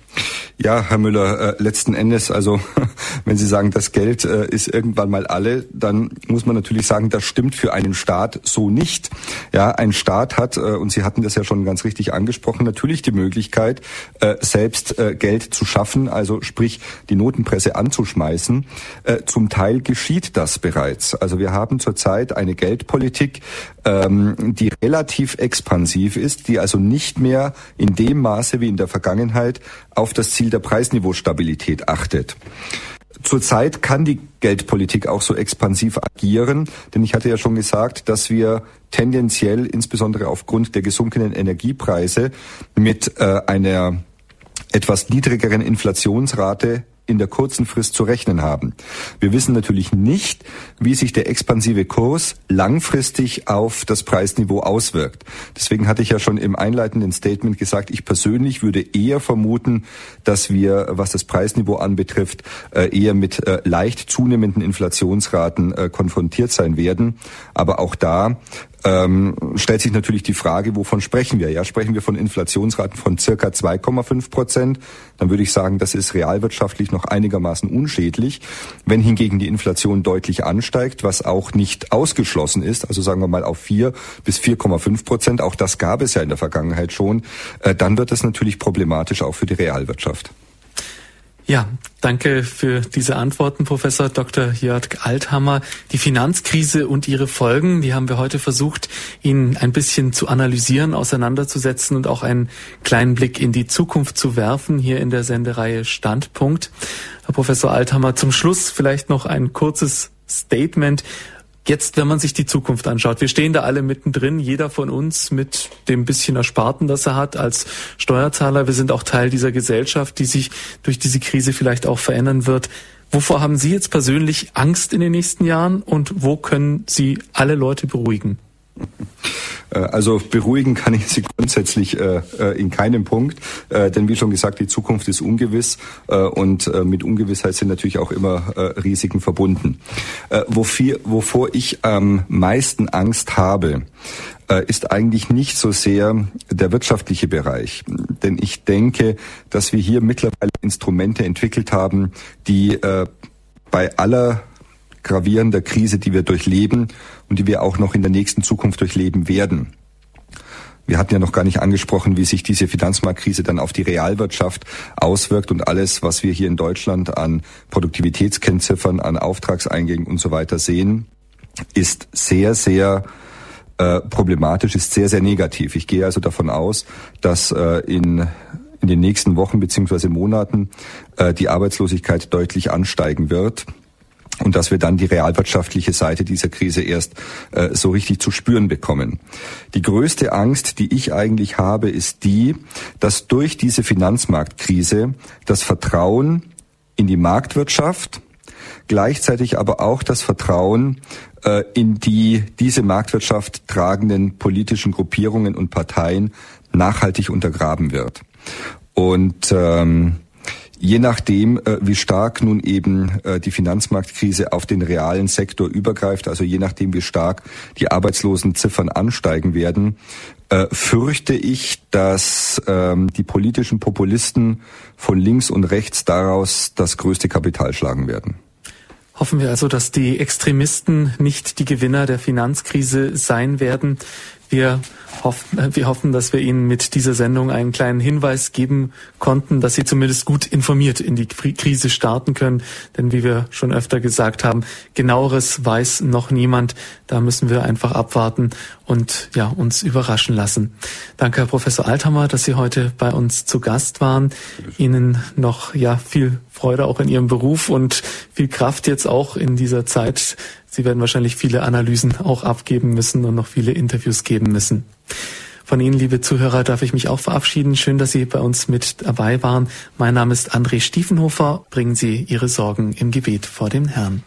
Ja, Herr Müller, äh, letzten Endes, also (laughs) wenn Sie sagen, das Geld äh, ist irgendwann mal alle, dann muss man natürlich sagen, das stimmt für einen Staat so nicht. Ja, ein Staat hat, äh, und Sie hatten das ja schon ganz richtig angesprochen, natürlich die Möglichkeit, äh, selbst äh, Geld zu schaffen, also sprich die Notenpresse anzuschmeißen. Äh, zum Teil geschieht das bereits. Also wir haben zurzeit eine Geldpolitik, ähm, die relativ expansiv ist, die also nicht mehr in dem Maße wie in der Vergangenheit auf das Ziel der Preisniveaustabilität achtet. Zurzeit kann die Geldpolitik auch so expansiv agieren, denn ich hatte ja schon gesagt, dass wir tendenziell insbesondere aufgrund der gesunkenen Energiepreise mit äh, einer etwas niedrigeren Inflationsrate in der kurzen Frist zu rechnen haben. Wir wissen natürlich nicht, wie sich der expansive Kurs langfristig auf das Preisniveau auswirkt. Deswegen hatte ich ja schon im einleitenden Statement gesagt, ich persönlich würde eher vermuten, dass wir, was das Preisniveau anbetrifft, äh, eher mit äh, leicht zunehmenden Inflationsraten äh, konfrontiert sein werden. Aber auch da ähm, stellt sich natürlich die Frage, wovon sprechen wir? Ja, sprechen wir von Inflationsraten von circa 2,5 Prozent, dann würde ich sagen, das ist realwirtschaftlich noch einigermaßen unschädlich. Wenn hingegen die Inflation deutlich ansteigt, was auch nicht ausgeschlossen ist, also sagen wir mal auf 4 bis 4,5 Prozent, auch das gab es ja in der Vergangenheit schon, äh, dann wird das natürlich problematisch auch für die Realwirtschaft. Ja, danke für diese Antworten, Professor Dr. Jörg Althammer. Die Finanzkrise und ihre Folgen, die haben wir heute versucht, Ihnen ein bisschen zu analysieren, auseinanderzusetzen und auch einen kleinen Blick in die Zukunft zu werfen, hier in der Sendereihe Standpunkt. Herr Professor Althammer, zum Schluss vielleicht noch ein kurzes Statement. Jetzt, wenn man sich die Zukunft anschaut, wir stehen da alle mittendrin, jeder von uns mit dem bisschen Ersparten, das er hat als Steuerzahler. Wir sind auch Teil dieser Gesellschaft, die sich durch diese Krise vielleicht auch verändern wird. Wovor haben Sie jetzt persönlich Angst in den nächsten Jahren und wo können Sie alle Leute beruhigen? Äh, also beruhigen kann ich Sie grundsätzlich äh, äh, in keinem Punkt, denn wie schon gesagt, die Zukunft ist ungewiss und mit Ungewissheit sind natürlich auch immer Risiken verbunden. Wofür, wovor ich am meisten Angst habe, ist eigentlich nicht so sehr der wirtschaftliche Bereich. Denn ich denke, dass wir hier mittlerweile Instrumente entwickelt haben, die bei aller gravierender Krise, die wir durchleben und die wir auch noch in der nächsten Zukunft durchleben werden, Wir hatten ja noch gar nicht angesprochen, wie sich diese Finanzmarktkrise dann auf die Realwirtschaft auswirkt und alles, was wir hier in Deutschland an Produktivitätskennziffern, an Auftragseingängen und so weiter sehen, ist sehr, sehr äh, problematisch, ist sehr, sehr negativ. Ich gehe also davon aus, dass äh, in in den nächsten Wochen beziehungsweise Monaten äh, die Arbeitslosigkeit deutlich ansteigen wird und dass wir dann die realwirtschaftliche Seite dieser Krise erst äh, so richtig zu spüren bekommen. Die größte Angst, die ich eigentlich habe, ist die, dass durch diese Finanzmarktkrise das Vertrauen in die Marktwirtschaft, gleichzeitig aber auch das Vertrauen äh, in die diese Marktwirtschaft tragenden politischen Gruppierungen und Parteien nachhaltig untergraben wird. Und ähm, Je nachdem, äh, wie stark nun eben äh, die Finanzmarktkrise auf den realen Sektor übergreift, also je nachdem, wie stark die Arbeitslosenziffern ansteigen werden, äh, fürchte ich, dass ähm, die politischen Populisten von links und rechts daraus das größte Kapital schlagen werden. Hoffen wir also, dass die Extremisten nicht die Gewinner der Finanzkrise sein werden. Wir hoffen, wir hoffen, dass wir Ihnen mit dieser Sendung einen kleinen Hinweis geben konnten, dass Sie zumindest gut informiert in die Krise starten können. Denn wie wir schon öfter gesagt haben, genaueres weiß noch niemand. Da müssen wir einfach abwarten und ja, uns überraschen lassen. Danke, Herr Professor Althammer, dass Sie heute bei uns zu Gast waren. Ihnen noch ja viel Freude auch in Ihrem Beruf und viel Kraft jetzt auch in dieser Zeit, Sie werden wahrscheinlich viele Analysen auch abgeben müssen und noch viele Interviews geben müssen. Von Ihnen, liebe Zuhörer, darf ich mich auch verabschieden. Schön, dass Sie bei uns mit dabei waren. Mein Name ist André Stiefenhofer. Bringen Sie Ihre Sorgen im Gebet vor den Herrn.